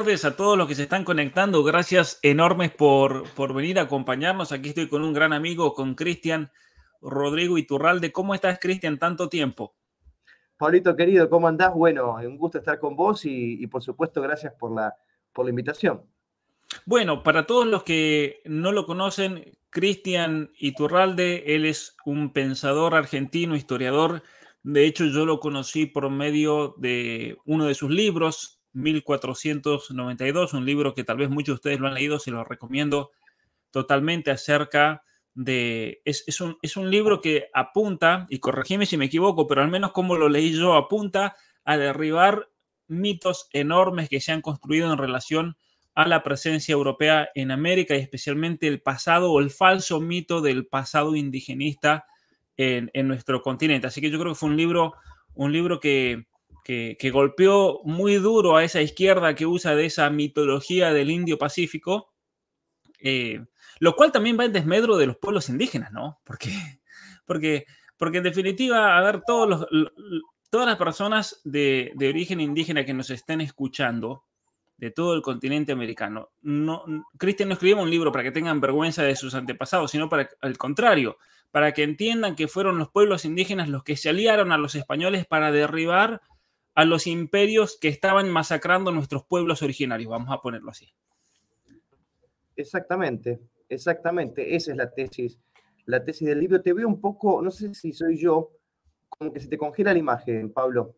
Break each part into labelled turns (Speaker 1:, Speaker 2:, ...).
Speaker 1: Tardes a todos los que se están conectando. Gracias enormes por, por venir a acompañarnos. Aquí estoy con un gran amigo, con Cristian Rodrigo Iturralde. ¿Cómo estás, Cristian? Tanto tiempo.
Speaker 2: Paulito, querido, ¿cómo andás? Bueno, un gusto estar con vos y, por supuesto gracias por la, por la invitación.
Speaker 1: Bueno, para todos los que no lo conocen, Cristian Iturralde, él es un pensador argentino, historiador. De hecho, yo lo conocí por medio de uno de sus libros, 1492, un libro que tal vez muchos de ustedes lo han leído, se lo recomiendo totalmente acerca de... Es, un, es un libro que apunta, y corregime si me equivoco, pero al menos como lo leí yo, apunta a derribar mitos enormes que se han construido en relación a la presencia europea en América y especialmente el pasado o el falso mito del pasado indigenista en, en nuestro continente. Así que yo creo que fue un libro, un libro que, que, golpeó muy duro a esa izquierda que usa de esa mitología del indio pacífico, eh, lo cual también va en desmedro de los pueblos indígenas, ¿no? Porque, porque, porque en definitiva, a ver, todos los, todas las personas de, origen indígena que nos estén escuchando, de todo el continente americano. No, Cristian no escribió un libro para que tengan vergüenza de sus antepasados, sino para al contrario, para que entiendan que fueron los pueblos indígenas los que se aliaron a los españoles para derribar a los imperios que estaban masacrando nuestros pueblos originarios, vamos a ponerlo así.
Speaker 2: Exactamente, exactamente, esa es la tesis, la tesis del libro. Te veo un poco, no sé si soy yo, como que se te congela la imagen, Pablo.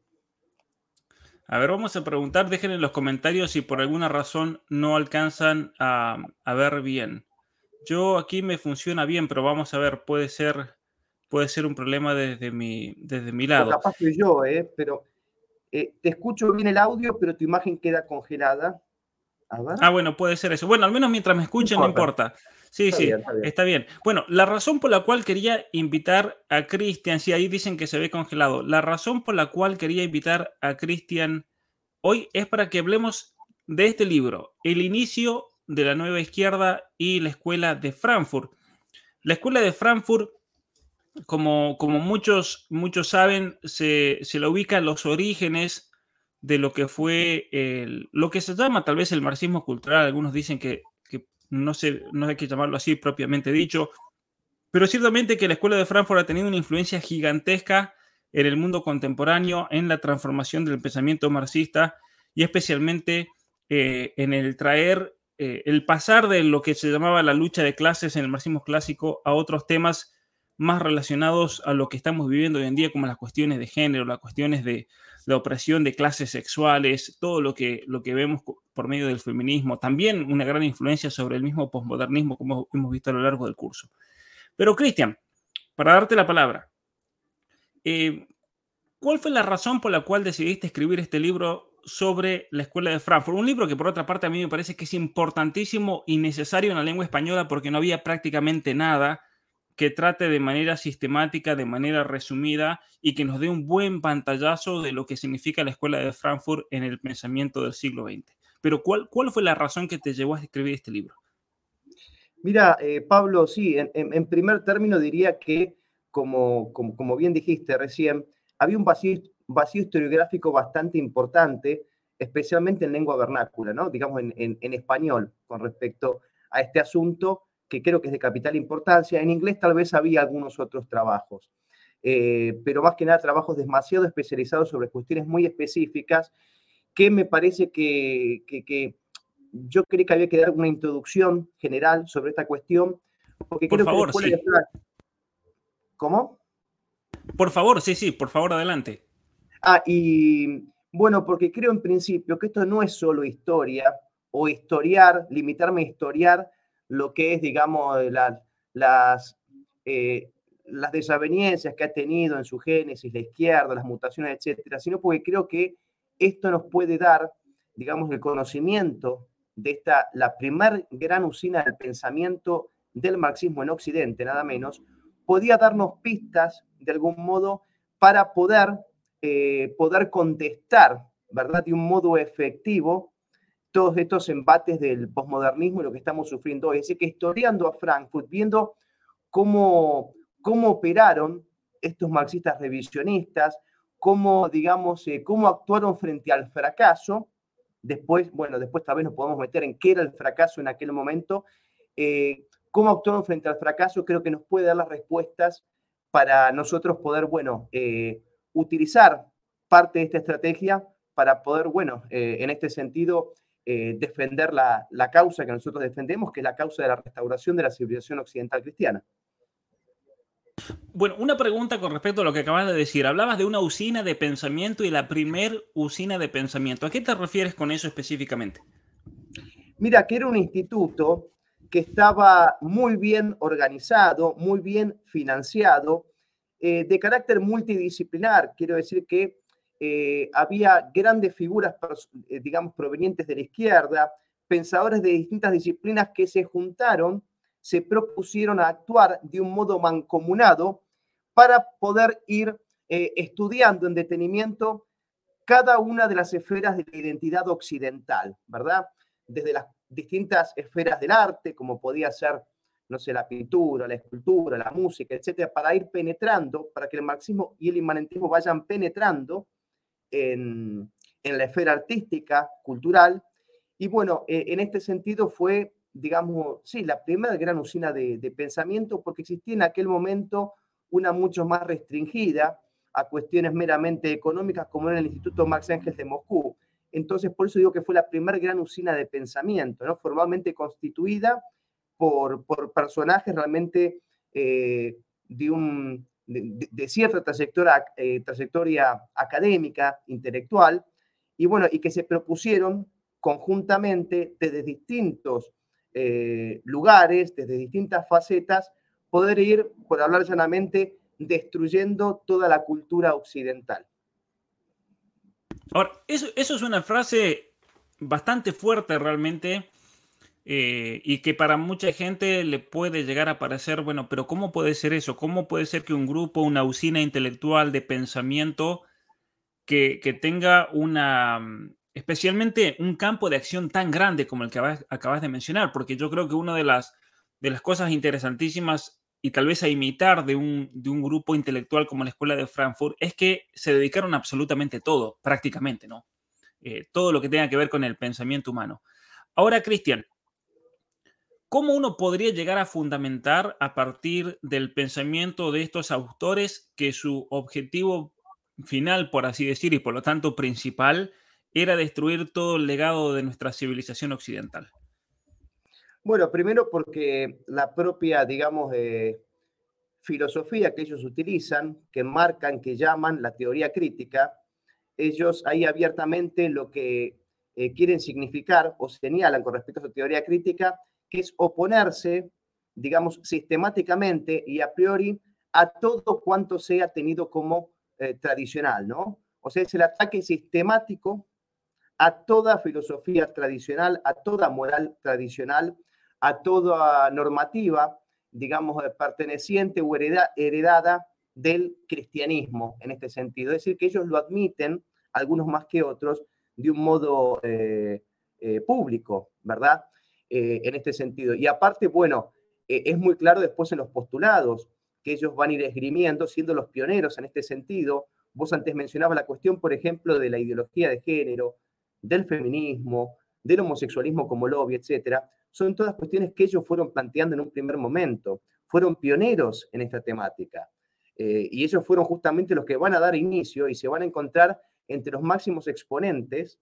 Speaker 1: A ver, vamos a preguntar, dejen en los comentarios si por alguna razón no alcanzan a, ver bien. Yo aquí me funciona bien, pero vamos a ver, puede ser, puede ser un problema desde mi, desde mi lado.
Speaker 2: capaz que yo, ¿eh? pero eh, te escucho bien el audio, pero tu imagen queda congelada.
Speaker 1: Ah, bueno, puede ser eso. Bueno, al menos mientras me escuchen, no importa. Sí, sí, está bien. Bueno, la razón por la cual quería invitar a Cristian, sí, ahí dicen que se ve congelado. La razón por la cual quería invitar a Cristian hoy es para que hablemos de este libro, El inicio de la nueva izquierda y la escuela de Frankfurt. La escuela de Frankfurt como, como muchos, muchos saben, se, se la ubica los orígenes de lo que fue el, lo que se llama tal vez el marxismo cultural. Algunos dicen que, que no, sé, no hay que llamarlo así propiamente dicho, pero ciertamente que la escuela de Frankfurt ha tenido una influencia gigantesca en el mundo contemporáneo, en la transformación del pensamiento marxista y especialmente eh, en el traer, eh, el pasar de lo que se llamaba la lucha de clases en el marxismo clásico a otros temas más relacionados a lo que estamos viviendo hoy en día, como las cuestiones de género, las cuestiones de la opresión de clases sexuales, todo lo que, lo que vemos por medio del feminismo, también una gran influencia sobre el mismo posmodernismo, como hemos visto a lo largo del curso. Pero, Cristian, para darte la palabra, eh, ¿cuál fue la razón por la cual decidiste escribir este libro sobre la escuela de Frankfurt? Un libro que, por otra parte, a mí me parece que es importantísimo y necesario en la lengua española porque no había prácticamente nada que trate de manera sistemática, de manera resumida y que nos dé un buen pantallazo de lo que significa la escuela de Frankfurt en el pensamiento del siglo XX. Pero ¿cuál, cuál fue la razón que te llevó a escribir este libro?
Speaker 2: Mira, eh, Pablo, sí, en, primer término diría que, como, como, bien dijiste recién, había un vacío, vacío, historiográfico bastante importante, especialmente en lengua vernácula, ¿no? digamos en, en español, con respecto a este asunto que creo que es de capital importancia. En inglés tal vez había algunos otros trabajos, eh, pero más que nada trabajos demasiado especializados sobre cuestiones muy específicas que me parece que, yo creí que había que dar una introducción general sobre esta cuestión.
Speaker 1: Porque por favor, sí.
Speaker 2: ¿Cómo?
Speaker 1: Por favor, sí, sí, por favor, adelante.
Speaker 2: Ah, y bueno, porque creo en principio que esto no es solo historia o historiar, limitarme a historiar lo que es, digamos, las, las desavenencias que ha tenido en su génesis la izquierda, las mutaciones, etcétera, sino porque creo que esto nos puede dar, digamos, el conocimiento de esta, la primer gran usina del pensamiento del marxismo en Occidente, nada menos, podía darnos pistas, de algún modo, para poder, eh, poder contestar, ¿verdad?, de un modo efectivo todos estos embates del posmodernismo y lo que estamos sufriendo hoy. Es que historiando a Frankfurt, viendo cómo, cómo operaron estos marxistas revisionistas, cómo, digamos, eh, cómo actuaron frente al fracaso. Después, bueno, después tal vez nos podemos meter en qué era el fracaso en aquel momento. Eh, cómo actuaron frente al fracaso creo que nos puede dar las respuestas para nosotros poder, bueno, eh, utilizar parte de esta estrategia para poder, bueno, en este sentido, defender la, la causa que nosotros defendemos, que es la causa de la restauración de la civilización occidental cristiana.
Speaker 1: Bueno, una pregunta con respecto a lo que acabas de decir. Hablabas de una usina de pensamiento y la primer usina de pensamiento. ¿A qué te refieres con eso específicamente?
Speaker 2: Mira, que era un instituto que estaba muy bien organizado, muy bien financiado, eh, de carácter multidisciplinar. Quiero decir que eh, había grandes figuras, eh, digamos, provenientes de la izquierda, pensadores de distintas disciplinas que se juntaron se propusieron a actuar de un modo mancomunado para poder ir eh, estudiando en detenimiento cada una de las esferas de la identidad occidental, ¿verdad? Desde las distintas esferas del arte, como podía ser, no sé, la pintura, la escultura, la música, etcétera, para ir penetrando, para que el marxismo y el inmanentismo vayan penetrando en, la esfera artística, cultural. Y bueno, eh, en este sentido fue digamos, sí, la primera gran usina de, pensamiento, porque existía en aquel momento una mucho más restringida a cuestiones meramente económicas, como era el Instituto Max Engels de Moscú. Entonces, por eso digo que fue la primera gran usina de pensamiento, ¿no? formalmente constituida por, por personajes realmente eh, de, un, de, cierta trayectoria, eh, trayectoria académica, intelectual, y bueno, y que se propusieron conjuntamente desde distintos eh, lugares, desde distintas facetas, poder ir, por hablar llanamente, destruyendo toda la cultura occidental.
Speaker 1: Ahora, eso, eso es una frase bastante fuerte realmente eh, y que para mucha gente le puede llegar a parecer, bueno, pero ¿cómo puede ser eso? ¿Cómo puede ser que un grupo, una usina intelectual de pensamiento que, que tenga una, especialmente un campo de acción tan grande como el que acabas, de mencionar, porque yo creo que una de las, de las cosas interesantísimas y tal vez a imitar de un, grupo intelectual como la Escuela de Frankfurt es que se dedicaron absolutamente todo, prácticamente, ¿no? Eh, todo lo que tenga que ver con el pensamiento humano. Ahora, Cristian, ¿cómo uno podría llegar a fundamentar a partir del pensamiento de estos autores que su objetivo final, por así decir, y por lo tanto principal, era destruir todo el legado de nuestra civilización occidental?
Speaker 2: Bueno, primero porque la propia, digamos, filosofía que ellos utilizan, que marcan, que llaman la teoría crítica, ellos ahí abiertamente lo que eh, quieren significar o señalan con respecto a su teoría crítica, que es oponerse, digamos, sistemáticamente y a priori a todo cuanto sea tenido como eh, tradicional, ¿no? O sea, es el ataque sistemático a toda filosofía tradicional, a toda moral tradicional, a toda normativa, digamos, perteneciente o heredada del cristianismo en este sentido. Es decir, que ellos lo admiten, algunos más que otros, de un modo eh, eh, público, ¿verdad? Eh, en este sentido. Y aparte, bueno, es muy claro después en los postulados que ellos van a ir esgrimiendo, siendo los pioneros en este sentido. Vos antes mencionabas la cuestión, por ejemplo, de la ideología de género, del feminismo, del homosexualismo como lobby, etcétera, son todas cuestiones que ellos fueron planteando en un primer momento. Fueron pioneros en esta temática. Eh, y ellos fueron justamente los que van a dar inicio y se van a encontrar entre los máximos exponentes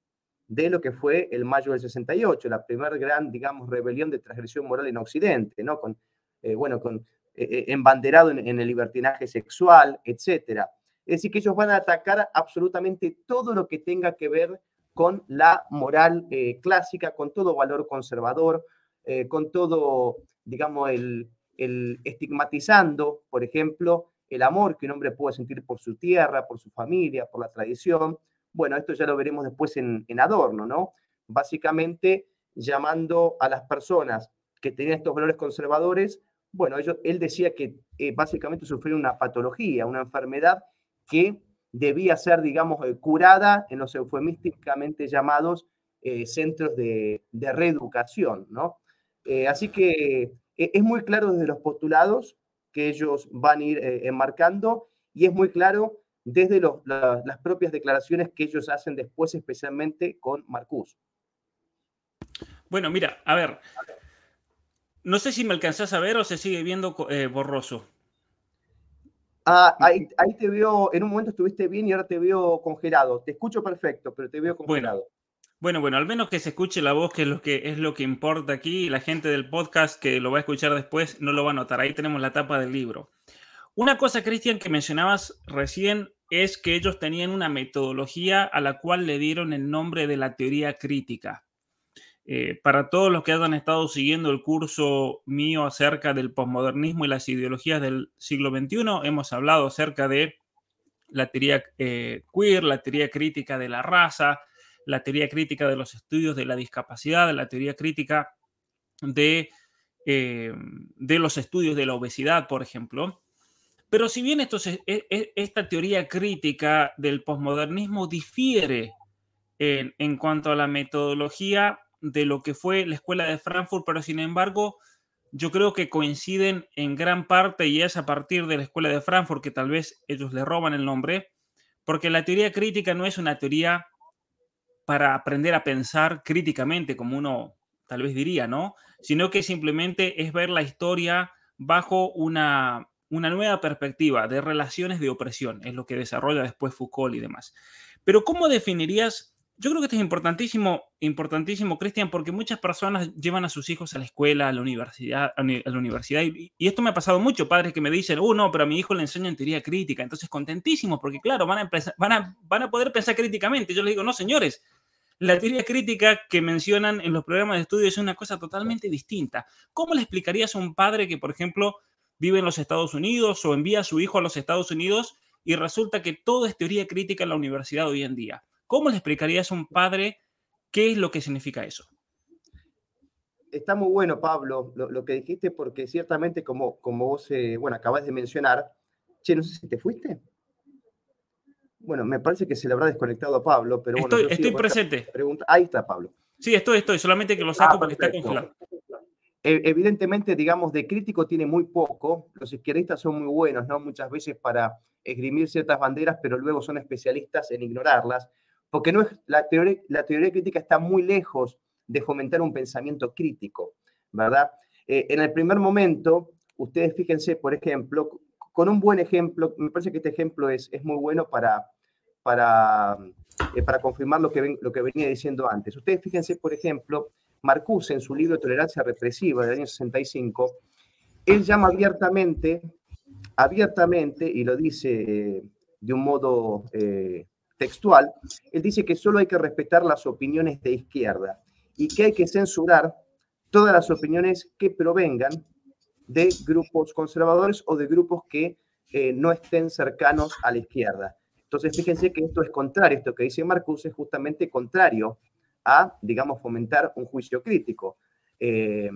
Speaker 2: de lo que fue el mayo del 68, la primera gran, digamos, rebelión de transgresión moral en Occidente, ¿no? Con, eh, bueno, con, eh, embanderado en, el libertinaje sexual, etcétera. Es decir, que ellos van a atacar absolutamente todo lo que tenga que ver con la moral eh, clásica, con todo valor conservador, eh, con todo, digamos, el, el estigmatizando, por ejemplo, el amor que un hombre puede sentir por su tierra, por su familia, por la tradición. Bueno, esto ya lo veremos después en, Adorno, ¿no? Básicamente llamando a las personas que tenían estos valores conservadores, bueno, él decía que eh, básicamente sufría una patología, una enfermedad que debía ser, digamos, eh, curada en los eufemísticamente llamados eh, centros de, reeducación, ¿no? así que es muy claro desde los postulados que ellos van a ir enmarcando y es muy claro desde las propias declaraciones que ellos hacen después, especialmente con Marcus.
Speaker 1: Bueno, mira, a ver, no sé si me alcanzás a ver o se sigue viendo borroso.
Speaker 2: Ah, ahí, te veo, en un momento estuviste bien y ahora te veo congelado. Te escucho perfecto, pero te veo congelado.
Speaker 1: Bueno, bueno, al menos que se escuche la voz, que es lo que es lo que importa aquí, la gente del podcast que lo va a escuchar después no lo va a notar. Ahí tenemos la tapa del libro. Una cosa, Cristian, que mencionabas recién es que ellos tenían una metodología a la cual le dieron el nombre de la teoría crítica. Eh, para todos los que hayan estado siguiendo el curso mío acerca del posmodernismo y las ideologías del siglo XXI, hemos hablado acerca de la teoría eh, queer, la teoría crítica de la raza, la teoría crítica de los estudios de la discapacidad, la teoría crítica de, eh, de los estudios de la obesidad, por ejemplo. Pero si bien esto esta teoría crítica del posmodernismo difiere en cuanto a la metodología, de lo que fue la escuela de Frankfurt, pero sin embargo, yo creo que coinciden en gran parte y es a partir de la escuela de Frankfurt que tal vez ellos le roban el nombre, porque la teoría crítica no es una teoría para aprender a pensar críticamente, como uno tal vez diría, ¿no? Sino que simplemente es ver la historia bajo una, una nueva perspectiva de relaciones de opresión, es lo que desarrolla después Foucault y demás. Pero ¿cómo definirías yo creo que esto es importantísimo, importantísimo, Cristian, porque muchas personas llevan a sus hijos a la escuela, a la universidad, a la universidad, y, esto me ha pasado mucho, padres que me dicen, oh, no, pero a mi hijo le enseñan teoría crítica, entonces contentísimos, porque claro, van a, van a, van a poder pensar críticamente. Yo les digo, no, señores, la teoría crítica que mencionan en los programas de estudio es una cosa totalmente distinta. ¿Cómo le explicarías a un padre que, por ejemplo, vive en los Estados Unidos o envía a su hijo a los Estados Unidos y resulta que todo es teoría crítica en la universidad hoy en día? ¿Cómo le explicarías a un padre qué es lo que significa eso?
Speaker 2: Está muy bueno, Pablo, lo, que dijiste, porque ciertamente, como, como vos, eh, bueno, acabas de mencionar, che, no sé si te fuiste. Bueno, me parece que se le habrá desconectado a Pablo, pero bueno.
Speaker 1: Estoy, presente.
Speaker 2: Pregunta. Ahí está, Pablo.
Speaker 1: Sí, estoy, estoy, solamente que lo saco ah, porque está congelado.
Speaker 2: E, evidentemente, digamos, de crítico tiene muy poco. Los izquierdistas son muy buenos, ¿no? Muchas veces para esgrimir ciertas banderas, pero luego son especialistas en ignorarlas porque no es, la, teoría, la teoría crítica está muy lejos de fomentar un pensamiento crítico, ¿verdad? Eh, en el primer momento, ustedes fíjense, por ejemplo, con un buen ejemplo, me parece que este ejemplo es, es muy bueno para, para, eh, para confirmar lo que, lo que venía diciendo antes. Ustedes fíjense, por ejemplo, Marcuse en su libro Tolerancia Represiva del año 65, él llama abiertamente, abiertamente, y lo dice eh, de un modo textual, él dice que solo hay que respetar las opiniones de izquierda y que hay que censurar todas las opiniones que provengan de grupos conservadores o de grupos que eh, no estén cercanos a la izquierda. Entonces, fíjense que esto es contrario, esto que dice Marcus es justamente contrario a, digamos, fomentar un juicio crítico. Eh,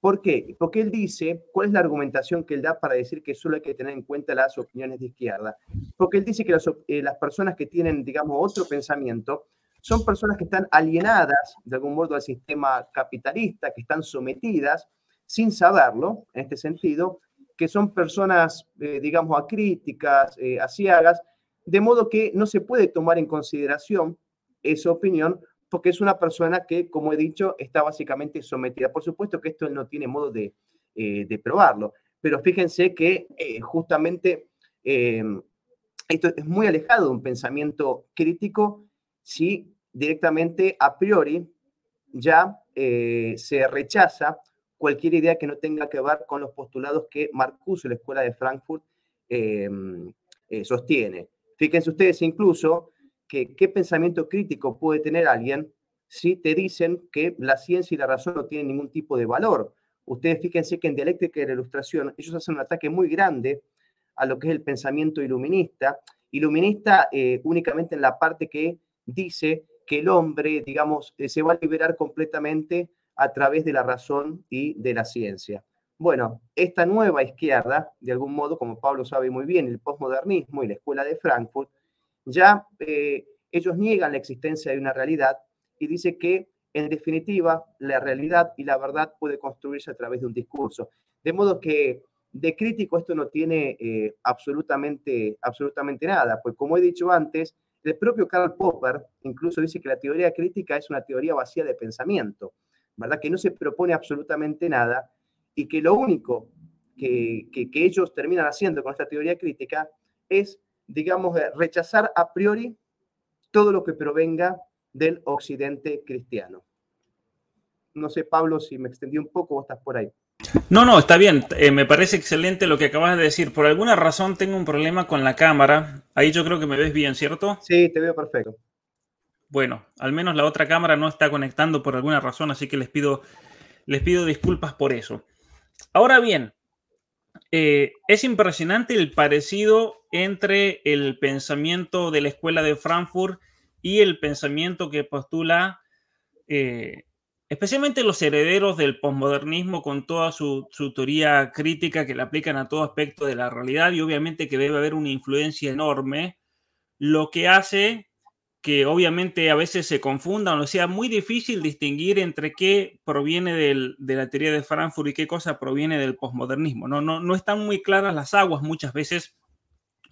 Speaker 2: ¿Por qué? Porque él dice, ¿cuál es la argumentación que él da para decir que solo hay que tener en cuenta las opiniones de izquierda? Porque él dice que las, eh, personas que tienen, digamos, otro pensamiento son personas que están alienadas de algún modo al sistema capitalista, que están sometidas sin saberlo, en este sentido, que son personas, eh, digamos, acríticas, eh, asiagas, de modo que no se puede tomar en consideración esa opinión porque es una persona que, como he dicho, está básicamente sometida. Por supuesto que esto no tiene modo de, eh, probarlo, pero fíjense que eh, justamente em, esto es muy alejado de un pensamiento crítico si directamente a priori ya eh, se rechaza cualquier idea que no tenga que ver con los postulados que Marcuse, la Escuela de Frankfurt, em, sostiene. Fíjense ustedes incluso qué pensamiento crítico puede tener alguien si te dicen que la ciencia y la razón no tienen ningún tipo de valor. Ustedes fíjense que en dialéctica y la ilustración ellos hacen un ataque muy grande a lo que es el pensamiento iluminista, iluminista eh, únicamente en la parte que dice que el hombre, digamos, eh, se va a liberar completamente a través de la razón y de la ciencia. Bueno, esta nueva izquierda, de algún modo, como Pablo sabe muy bien, el posmodernismo y la escuela de Frankfurt, ya eh, ellos niegan la existencia de una realidad y dice que, en definitiva, la realidad y la verdad puede construirse a través de un discurso. De modo que de crítico esto no tiene eh, absolutamente, absolutamente nada, pues como he dicho antes, el propio Karl Popper incluso dice que la teoría crítica es una teoría vacía de pensamiento, ¿verdad? Que no se propone absolutamente nada y que lo único que, que, ellos terminan haciendo con esta teoría crítica es, digamos, rechazar a priori todo lo que provenga del occidente cristiano. No sé, Pablo, si me extendí un poco o estás por ahí.
Speaker 1: No, no, está bien. Eh, me parece excelente lo que acabas de decir. Por alguna razón tengo un problema con la cámara. Ahí yo creo que me ves bien, ¿cierto?
Speaker 2: Sí, te veo perfecto.
Speaker 1: Bueno, al menos la otra cámara no está conectando por alguna razón, así que les pido, les pido disculpas por eso. Ahora bien, eh, es impresionante el parecido entre el pensamiento de la escuela de Frankfurt y el pensamiento que postula eh, especialmente los herederos del posmodernismo con toda su, teoría crítica que le aplican a todo aspecto de la realidad y obviamente que debe haber una influencia enorme, lo que hace que obviamente a veces se confundan o sea muy difícil distinguir entre qué proviene de la teoría de Frankfurt y qué cosa proviene del posmodernismo. No, no, no están muy claras las aguas muchas veces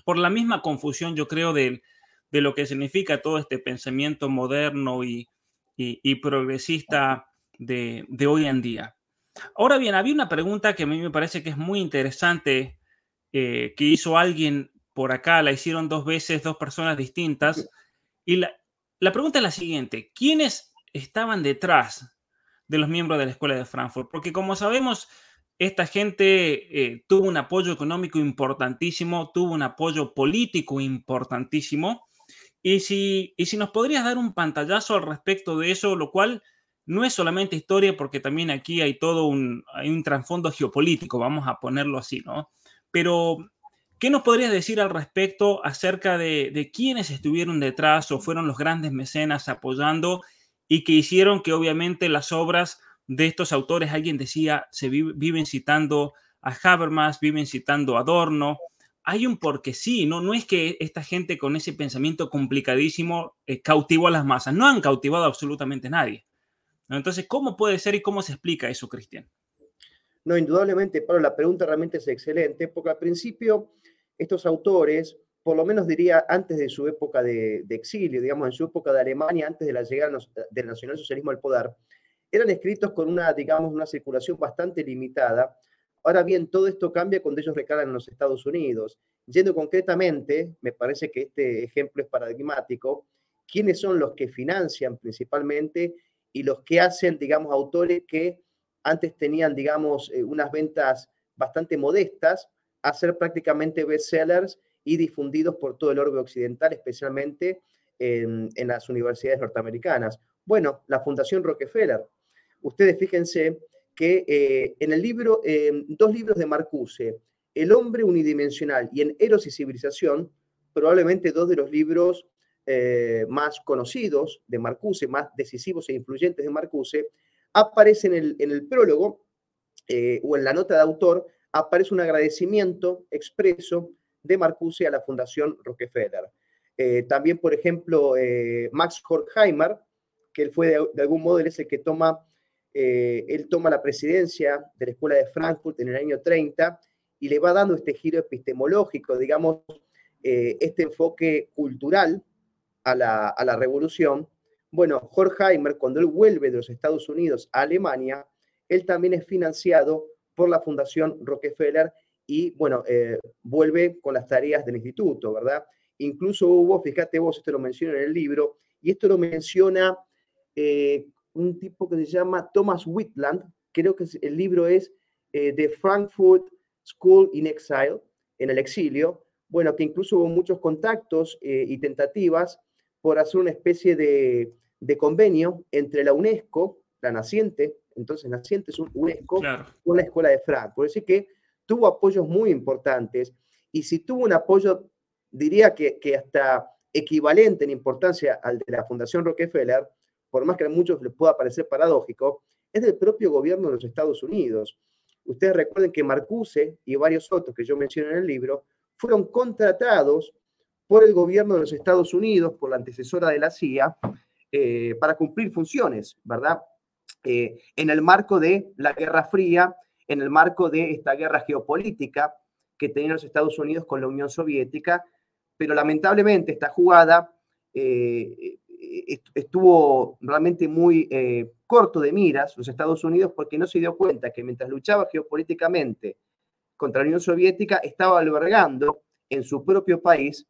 Speaker 1: por la misma confusión, yo creo, de, de lo que significa todo este pensamiento moderno y, y, progresista de, hoy en día. Ahora bien, había una pregunta que a mí me parece que es muy interesante, eh, que hizo alguien por acá, la hicieron dos veces, dos personas distintas, y la, pregunta es la siguiente, ¿quiénes estaban detrás de los miembros de la Escuela de Frankfurt? Porque como sabemos, esta gente eh, tuvo un apoyo económico importantísimo, tuvo un apoyo político importantísimo, y si, y si nos podrías dar un pantallazo al respecto de eso, lo cual no es solamente historia, porque también aquí hay todo un, hay un trasfondo geopolítico, vamos a ponerlo así, ¿no? Pero, ¿qué nos podrías decir al respecto acerca de, de quiénes estuvieron detrás o fueron los grandes mecenas apoyando y que hicieron que obviamente las obras de estos autores, alguien decía, se viven citando a Habermas, viven citando a Adorno, hay un porque sí, no, no es que esta gente con ese pensamiento complicadísimo eh, cautivó a las masas, no han cautivado absolutamente a nadie. Entonces, ¿cómo puede ser y cómo se explica eso, Cristian?
Speaker 2: No, indudablemente, pero la pregunta realmente es excelente, porque al principio estos autores, por lo menos diría antes de su época de, exilio, digamos, en su época de Alemania, antes de la llegada del nacionalsocialismo al poder, eran escritos con una, digamos, una circulación bastante limitada, Ahora bien, todo esto cambia cuando ellos recalan en los Estados Unidos. Yendo concretamente, me parece que este ejemplo es paradigmático, quiénes son los que financian principalmente y los que hacen, digamos, autores que antes tenían, digamos, eh, unas ventas bastante modestas, a ser prácticamente bestsellers y difundidos por todo el orbe occidental, especialmente en, las universidades norteamericanas. Bueno, la Fundación Rockefeller. Ustedes fíjense que eh, en el libro, dos libros de Marcuse, El hombre unidimensional y en Eros y civilización, probablemente dos de los libros eh, más conocidos de Marcuse, más decisivos e influyentes de Marcuse, aparece en el, en el prólogo eh, o en la nota de autor, aparece un agradecimiento expreso de Marcuse a la Fundación Rockefeller. también, por ejemplo, Max Horkheimer, que él fue de, algún modo, él es el que toma eh, él toma la presidencia de la Escuela de Frankfurt en el año 30 y le va dando este giro epistemológico, digamos, eh, este enfoque cultural a la, revolución. Bueno, Horkheimer, cuando él vuelve de los Estados Unidos a Alemania, él también es financiado por la Fundación Rockefeller y, bueno, eh, vuelve con las tareas del instituto, ¿verdad? Incluso hubo, fíjate vos, esto lo menciona en el libro, y esto lo menciona un tipo que se llama Thomas Whitland, creo que el libro es eh, The Frankfurt School in Exile, en el exilio, bueno, que incluso hubo muchos contactos eh, y tentativas por hacer una especie de, convenio entre la UNESCO, la naciente entonces naciente es un UNESCO, con la escuela de Frankfurt. Así que tuvo apoyos muy importantes y si tuvo un apoyo, diría que, que hasta equivalente en importancia al de la Fundación Rockefeller, por más que a muchos les pueda parecer paradójico, es del propio gobierno de los Estados Unidos. Ustedes recuerden que Marcuse y varios otros que yo menciono en el libro fueron contratados por el gobierno de los Estados Unidos, por la antecesora de la CIA, eh, para cumplir funciones, ¿verdad? Eh, en el marco de la Guerra Fría, en el marco de esta guerra geopolítica que tenían los Estados Unidos con la Unión Soviética, pero lamentablemente esta jugada eh, estuvo realmente muy corto de miras los Estados Unidos porque no se dio cuenta que mientras luchaba geopolíticamente contra la Unión Soviética, estaba albergando en su propio país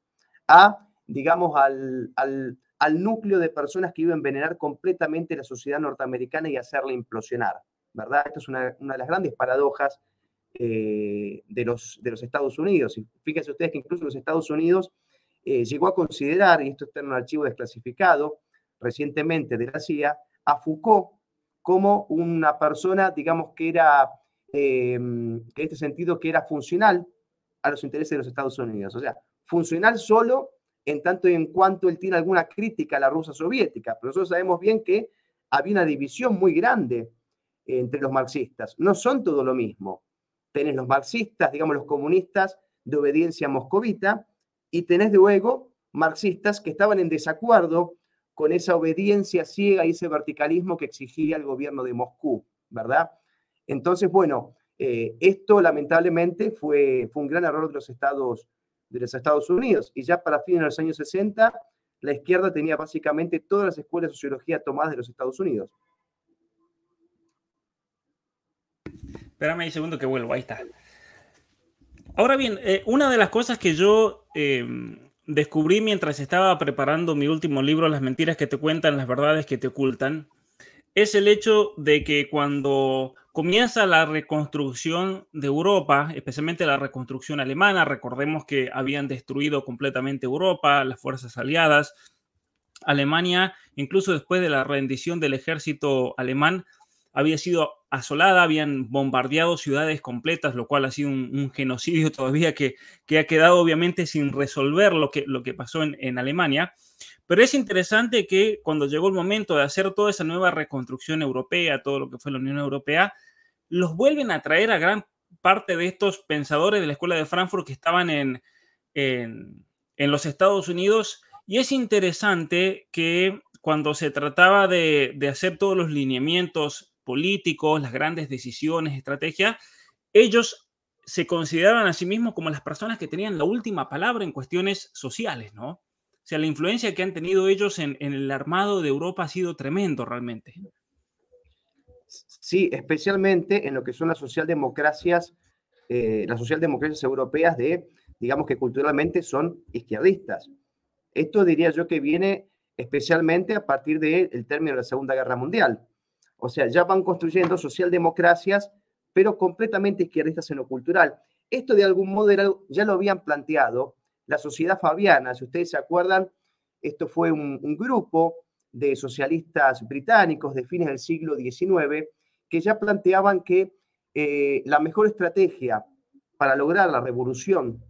Speaker 2: a, digamos, al, al núcleo de personas que iban a envenenar completamente la sociedad norteamericana y hacerla implosionar, ¿verdad? Esto es una, una de las grandes paradojas eh, de, los, de los Estados Unidos. Y fíjense ustedes que incluso los Estados Unidos eh, llegó a considerar, y esto está en un archivo desclasificado recientemente de la CIA, a Foucault como una persona, digamos, que era, eh, en este sentido, que era funcional a los intereses de los Estados Unidos. O sea, funcional solo en tanto y en cuanto él tiene alguna crítica a la Rusia soviética. Pero nosotros sabemos bien que había una división muy grande entre los marxistas. No son todo lo mismo. Tenés los marxistas, digamos los comunistas de obediencia moscovita, y tenés luego marxistas que estaban en desacuerdo con esa obediencia ciega y ese verticalismo que exigía el gobierno de Moscú, ¿verdad? Entonces, bueno, eh, esto lamentablemente fue, fue un gran error de los Estados de los Estados Unidos. Y ya para fines de los años 60, la izquierda tenía básicamente todas las escuelas de sociología tomadas de los Estados Unidos.
Speaker 1: Espérame un segundo que vuelvo, ahí está. Ahora bien, eh, una de las cosas que yo em, descubrí mientras estaba preparando mi último libro, Las mentiras que te cuentan, las verdades que te ocultan, es el hecho de que cuando comienza la reconstrucción de Europa, especialmente la reconstrucción alemana. Recordemos que habían destruido completamente Europa, las fuerzas aliadas. Alemania, incluso después de la rendición del ejército alemán, había sido asolada, habían bombardeado ciudades completas, lo cual ha sido un, genocidio todavía que, que, ha quedado obviamente sin resolver lo que, lo que pasó en, en Alemania. Pero es interesante que cuando llegó el momento de hacer toda esa nueva reconstrucción europea, todo lo que fue la Unión Europea, los vuelven a traer a gran parte de estos pensadores de la Escuela de Frankfurt que estaban en, en, los Estados Unidos. Y es interesante que cuando se trataba de, de hacer todos los lineamientos políticos, las grandes decisiones, estrategias, ellos se consideraban a sí mismos como las personas que tenían la última palabra en cuestiones sociales, ¿no? O sea, la influencia que han tenido ellos en, el armado de Europa ha sido tremendo realmente.
Speaker 2: Sí, especialmente en lo que son las socialdemocracias, eh, las socialdemocracias europeas de, digamos que culturalmente son izquierdistas. Esto diría yo que viene especialmente a partir del término de la Segunda Guerra Mundial. O sea, ya van construyendo socialdemocracias, pero completamente izquierdistas en lo cultural. Esto de algún modo ya lo habían planteado la Sociedad Fabiana, si ustedes se acuerdan, esto fue un, grupo de socialistas británicos de fines del siglo XIX que ya planteaban que eh, la mejor estrategia para lograr la revolución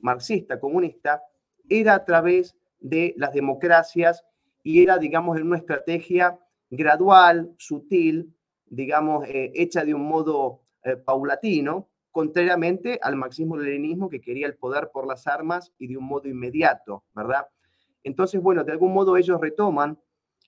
Speaker 2: marxista comunista era a través de las democracias y era, digamos, en una estrategia gradual, sutil, digamos, eh, hecha de un modo eh, paulatino, contrariamente al marxismo-leninismo que quería el poder por las armas y de un modo inmediato, ¿verdad? Entonces, bueno, de algún modo ellos retoman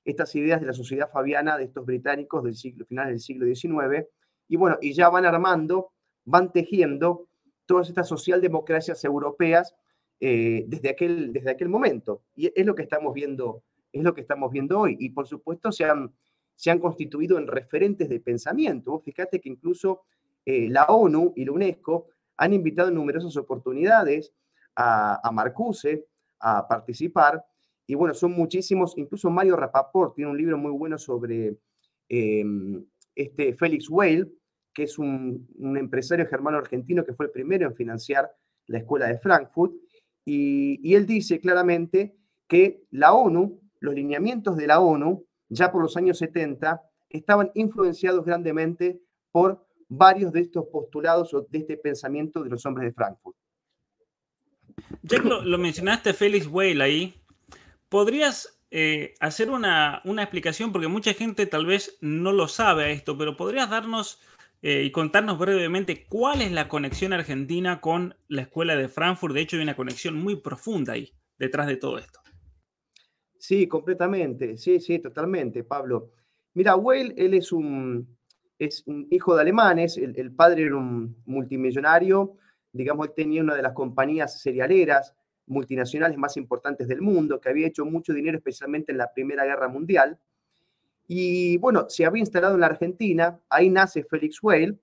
Speaker 2: estas ideas de la sociedad fabiana de estos británicos del final del siglo XIX, y bueno, y ya van armando, van tejiendo todas estas socialdemocracias europeas eh, desde, aquel, desde aquel momento. Y es lo que estamos viendo, es lo que estamos viendo hoy. Y por supuesto se han, se han constituido en referentes de pensamiento. fíjate que incluso eh, la ONU y la UNESCO han invitado en numerosas oportunidades a, Marcuse a participar. Y bueno, son muchísimos, incluso Mario Rapaport tiene un libro muy bueno sobre em, este Félix Weil, que es un, empresario germano argentino que fue el primero en financiar la escuela de Frankfurt, y, y él dice claramente que la ONU, los lineamientos de la ONU, ya por los años 70, estaban influenciados grandemente por varios de estos postulados o de este pensamiento de los hombres de Frankfurt.
Speaker 1: Ya que lo, mencionaste, Félix Weil, ahí, ¿podrías eh, hacer una, explicación? Porque mucha gente tal vez no lo sabe esto, pero ¿podrías darnos eh, y contarnos brevemente cuál es la conexión argentina con la escuela de Frankfurt? De hecho, hay una conexión muy profunda ahí, detrás de todo esto.
Speaker 2: Sí, completamente, sí, sí, totalmente, Pablo. Mira, Weil, él es un, es un hijo de alemanes, el, padre era un multimillonario, digamos, él tenía una de las compañías cerealeras multinacionales más importantes del mundo, que había hecho mucho dinero especialmente en la Primera Guerra Mundial. Y bueno, se había instalado en la Argentina, ahí nace Felix Weil,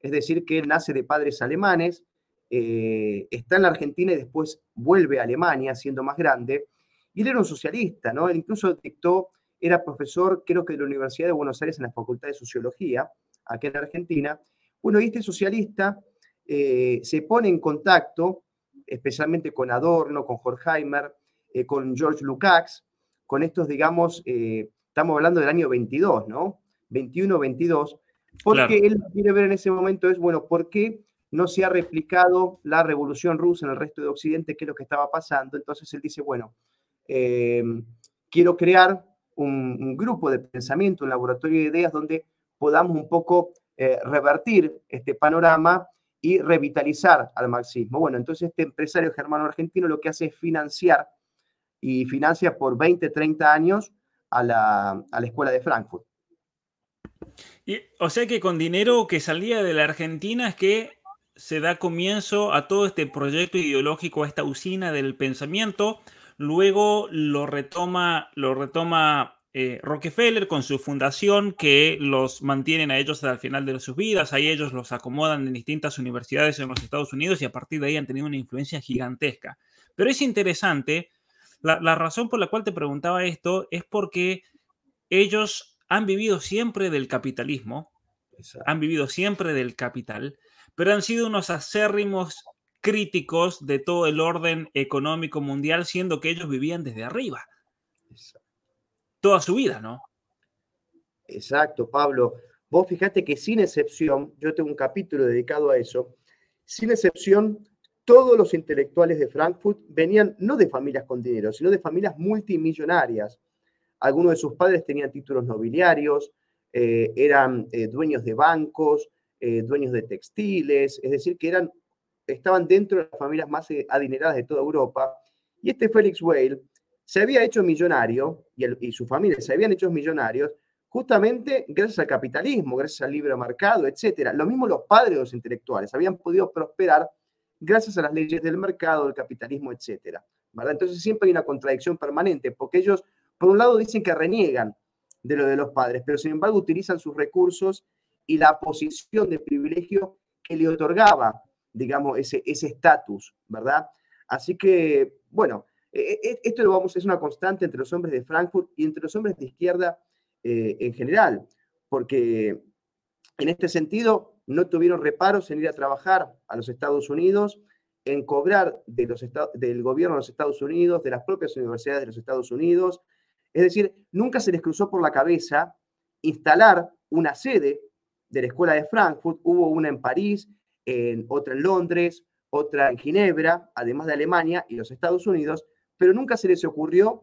Speaker 2: es decir, que él nace de padres alemanes, eh, está en la Argentina y después vuelve a Alemania siendo más grande. Y él era un socialista, ¿no? Él incluso dictó era profesor, creo que de la Universidad de Buenos Aires en la Facultad de Sociología, aquí en Argentina. Bueno, y este socialista eh, se pone en contacto, especialmente con Adorno, con Horkheimer, eh, con George Lukács, con estos, digamos, eh, estamos hablando del año 22, ¿no? 21, 22, porque él quiere ver en ese momento es, bueno, ¿por qué no se ha replicado la revolución rusa en el resto de Occidente? ¿Qué es lo que estaba pasando? Entonces él dice, bueno, quiero crear un, grupo de pensamiento, un laboratorio de ideas donde podamos un poco eh, revertir este panorama y revitalizar al marxismo. Bueno, entonces este empresario germano argentino lo que hace es financiar y financia por 20, 30 años a la, escuela de Frankfurt.
Speaker 1: Y, o sea que con dinero que salía de la Argentina es que se da comienzo a todo este proyecto ideológico, a esta usina del pensamiento, Luego lo retoma, lo retoma eh, Rockefeller con su fundación que los mantienen a ellos hasta el final de sus vidas. Ahí ellos los acomodan en distintas universidades en los Estados Unidos y a partir de ahí han tenido una influencia gigantesca. Pero es interesante, la, razón por la cual te preguntaba esto es porque ellos han vivido siempre del capitalismo, han vivido siempre del capital, pero han sido unos acérrimos críticos de todo el orden económico mundial, siendo que ellos vivían desde arriba. Toda su vida, ¿no?
Speaker 2: Exacto, Pablo. Vos fijate que sin excepción, yo tengo un capítulo dedicado a eso, sin excepción, todos los intelectuales de Frankfurt venían no de familias con dinero, sino de familias multimillonarias. Algunos de sus padres tenían títulos nobiliarios, eh, eran eh, dueños de bancos, eh, dueños de textiles, es decir, que eran estaban dentro de las familias más eh, adineradas de toda Europa. Y este Félix Weil se había hecho millonario, y, su familia se habían hecho millonarios, justamente gracias al capitalismo, gracias al libre mercado, etc. Lo mismo los padres de los intelectuales, habían podido prosperar gracias a las leyes del mercado, del capitalismo, etc. Entonces siempre hay una contradicción permanente, porque ellos, por un lado, dicen que reniegan de lo de los padres, pero sin embargo utilizan sus recursos y la posición de privilegio que le otorgaba digamos, ese estatus, ¿verdad? Así que, bueno, e, e, esto lo vamos, es una constante entre los hombres de Frankfurt y entre los hombres de izquierda eh, en general, porque en este sentido no tuvieron reparos en ir a trabajar a los Estados Unidos, en cobrar de los del gobierno de los Estados Unidos, de las propias universidades de los Estados Unidos. Es decir, nunca se les cruzó por la cabeza instalar una sede de la Escuela de Frankfurt. Hubo una en París, otra en Londres, otra en Ginebra, además de Alemania y los Estados Unidos, pero nunca se les ocurrió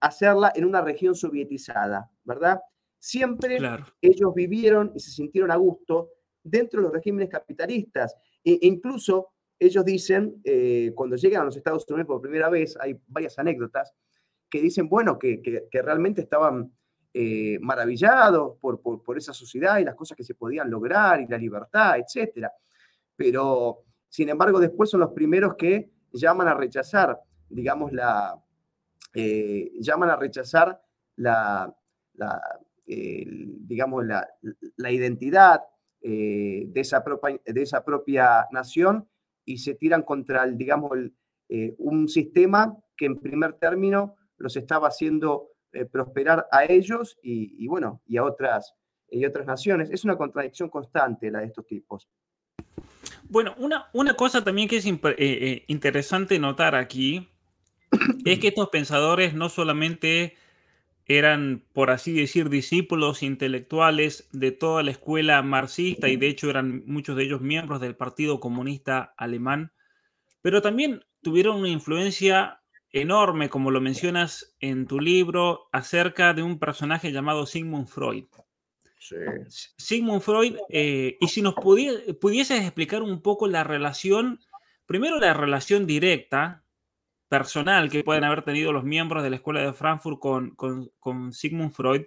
Speaker 2: hacerla en una región sovietizada, ¿verdad? Siempre ellos vivieron y se sintieron a gusto dentro de los regímenes capitalistas. E incluso ellos dicen, eh, cuando llegan a los Estados Unidos por primera vez, hay varias anécdotas, que dicen, bueno, que, que, realmente estaban eh, maravillados por, por, por, esa sociedad y las cosas que se podían lograr y la libertad, etcétera pero sin embargo después son los primeros que llaman a rechazar, digamos, la, eh, llaman a rechazar la, digamos, la, identidad eh, de, esa propia, de esa propia nación y se tiran contra, el, digamos, eh, un sistema que en primer término los estaba haciendo prosperar a ellos y, bueno, y a otras, y otras naciones. Es una contradicción constante la de estos tipos.
Speaker 1: Bueno, una, una cosa también que es eh, eh, interesante notar aquí es que estos pensadores no solamente eran, por así decir, discípulos intelectuales de toda la escuela marxista y de hecho eran muchos de ellos miembros del Partido Comunista Alemán, pero también tuvieron una influencia enorme, como lo mencionas en tu libro, acerca de un personaje llamado Sigmund Freud. Sigmund Freud, eh, y si nos pudieses explicar un poco la relación, primero la relación directa, personal que pueden haber tenido los miembros de la Escuela de Frankfurt con, con, Sigmund Freud,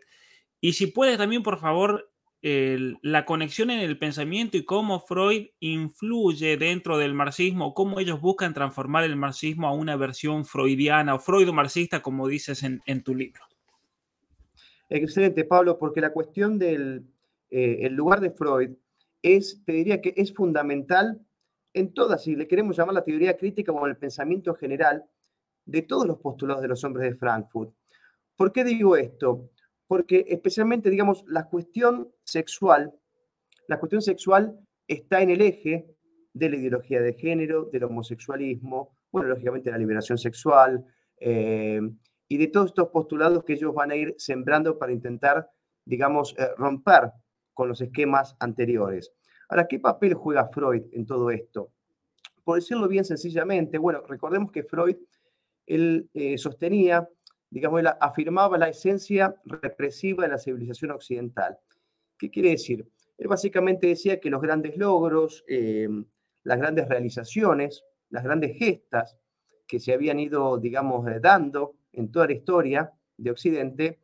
Speaker 1: y si puedes también, por favor, la conexión en el pensamiento y cómo Freud influye dentro del marxismo, cómo ellos buscan transformar el marxismo a una versión freudiana o freudo-marxista, como dices en, tu libro.
Speaker 2: Excelente, Pablo, porque la cuestión del eh, lugar de Freud es, te diría que es fundamental en todas, si le queremos llamar la teoría crítica o el pensamiento general, de todos los postulados de los hombres de Frankfurt. ¿Por qué digo esto? porque especialmente, digamos, la cuestión sexual, la cuestión sexual está en el eje de la ideología de género, del homosexualismo, bueno, lógicamente la liberación sexual eh, y de todos estos postulados que ellos van a ir sembrando para intentar, digamos, eh, romper con los esquemas anteriores. Ahora, ¿qué papel juega Freud en todo esto? Por decirlo bien sencillamente, bueno, recordemos que Freud, él eh, sostenía digamos, afirmaba la esencia represiva de la civilización occidental. ¿Qué quiere decir? Él básicamente decía que los grandes logros, eh, las grandes realizaciones, las grandes gestas que se habían ido, digamos, dando en toda la historia de Occidente,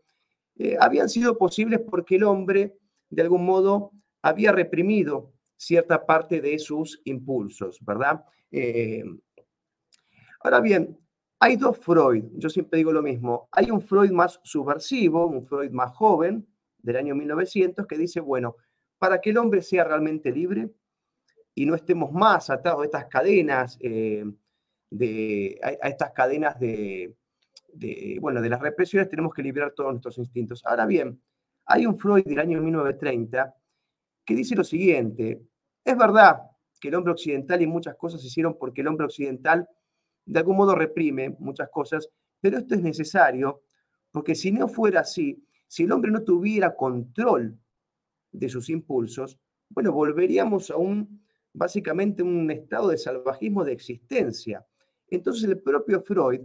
Speaker 2: eh, habían sido posibles porque el hombre, de algún modo, había reprimido cierta parte de sus impulsos, ¿verdad? ahora bien, hay dos Freud, yo siempre digo lo mismo. Hay un Freud más subversivo, un Freud más joven, del año 1900, que dice, bueno, para que el hombre sea realmente libre y no estemos más atados a estas cadenas, eh, de, a, estas cadenas de, bueno, de las represiones, tenemos que liberar todos nuestros instintos. Ahora bien, hay un Freud del año 1930 que dice lo siguiente, es verdad que el hombre occidental y muchas cosas se hicieron porque el hombre occidental de algún modo reprime muchas cosas, pero esto es necesario porque si no fuera así, si el hombre no tuviera control de sus impulsos, bueno, volveríamos a un, básicamente, un estado de salvajismo de existencia. Entonces el propio Freud,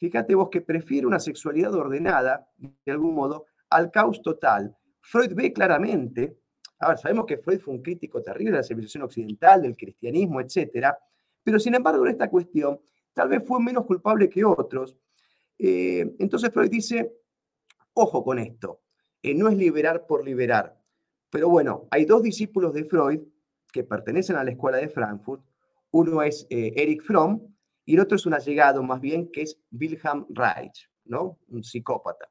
Speaker 2: fíjate vos que prefiere una sexualidad ordenada, de algún modo, al caos total. Freud ve claramente, sabemos que Freud fue un crítico terrible de la civilización occidental, del cristianismo, etcétera, pero sin embargo en esta cuestión tal vez fue menos culpable que otros. Eh, entonces Freud dice, ojo con esto, eh, no es liberar por liberar. Pero bueno, hay dos discípulos de Freud que pertenecen a la escuela de Frankfurt. Uno es eh, Erich Fromm y el otro es un allegado más bien que es Wilhelm Reich, ¿no? Un psicópata,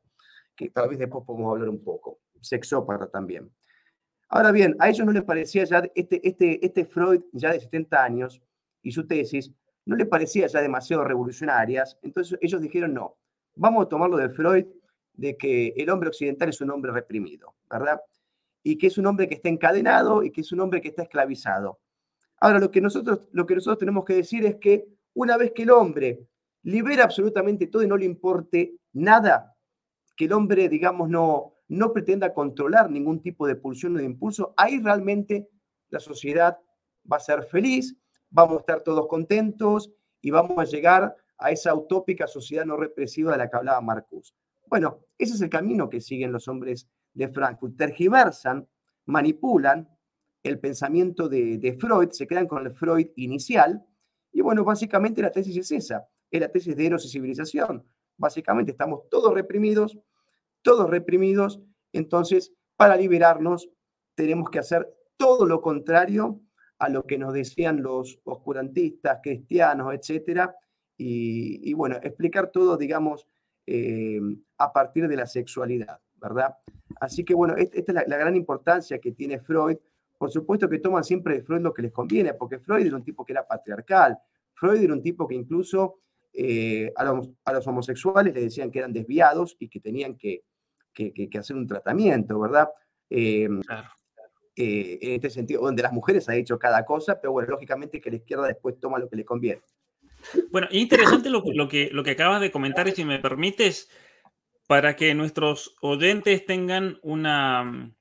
Speaker 2: que tal vez después podemos hablar un poco, sexópata también. Ahora bien, a ellos no les parecía ya este, este, este Freud ya de 70 años y su tesis no le parecía ya demasiado revolucionarias, entonces ellos dijeron, no, vamos a tomarlo de Freud, de que el hombre occidental es un hombre reprimido, ¿verdad? Y que es un hombre que está encadenado y que es un hombre que está esclavizado. Ahora, lo que nosotros, lo que nosotros tenemos que decir es que una vez que el hombre libera absolutamente todo y no le importe nada, que el hombre, digamos, no, no pretenda controlar ningún tipo de pulsión o de impulso, ahí realmente la sociedad va a ser feliz, vamos a estar todos contentos y vamos a llegar a esa utópica sociedad no represiva de la que hablaba Marcus. Bueno, ese es el camino que siguen los hombres de Frankfurt. Tergiversan, manipulan el pensamiento de, Freud, se quedan con el Freud inicial, y bueno, básicamente la tesis es esa, es la tesis de Eros y civilización. Básicamente estamos todos reprimidos, todos reprimidos, entonces para liberarnos tenemos que hacer todo lo contrario a lo que nos decían los oscurantistas, cristianos, etcétera, y, bueno, explicar todo, digamos, eh, a partir de la sexualidad, ¿verdad? Así que bueno, esta es la, gran importancia que tiene Freud. Por supuesto que toman siempre de Freud lo que les conviene, porque Freud era un tipo que era patriarcal, Freud era un tipo que incluso eh, a, los, homosexuales le decían que eran desviados y que tenían que, hacer un tratamiento, ¿verdad? Eh, claro. Eh, en este sentido, donde las mujeres han hecho cada cosa, pero bueno, lógicamente que la izquierda después toma lo que le conviene.
Speaker 1: Bueno, interesante lo, lo, que, lo que acabas de comentar y si me permites, para que nuestros oyentes tengan una,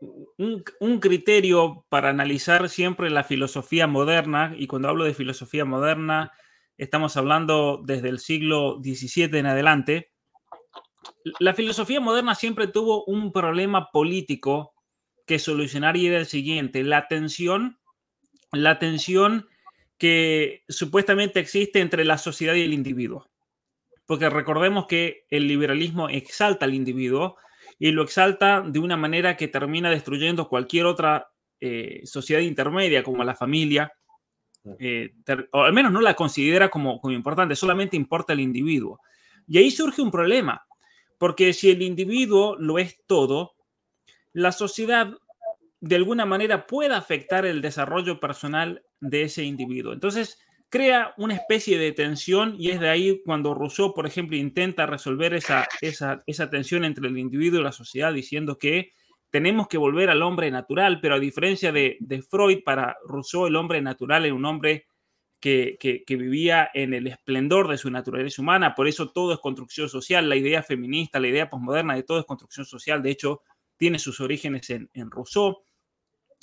Speaker 1: un, criterio para analizar siempre la filosofía moderna, y cuando hablo de filosofía moderna, estamos hablando desde el siglo XVII en adelante, la filosofía moderna siempre tuvo un problema político que solucionar y era el siguiente, la tensión, la tensión que supuestamente existe entre la sociedad y el individuo. Porque recordemos que el liberalismo exalta al individuo y lo exalta de una manera que termina destruyendo cualquier otra eh, sociedad intermedia, como la familia, eh, o al menos no la considera como, como importante, solamente importa el individuo. Y ahí surge un problema, porque si el individuo lo es todo, la sociedad de alguna manera puede afectar el desarrollo personal de ese individuo. Entonces, crea una especie de tensión y es de ahí cuando Rousseau, por ejemplo, intenta resolver esa, esa, esa tensión entre el individuo y la sociedad diciendo que tenemos que volver al hombre natural, pero a diferencia de, de Freud, para Rousseau el hombre natural era un hombre que, que, vivía en el esplendor de su naturaleza humana, por eso todo es construcción social, la idea feminista, la idea posmoderna de todo es construcción social, de hecho tiene sus orígenes en, en Rousseau.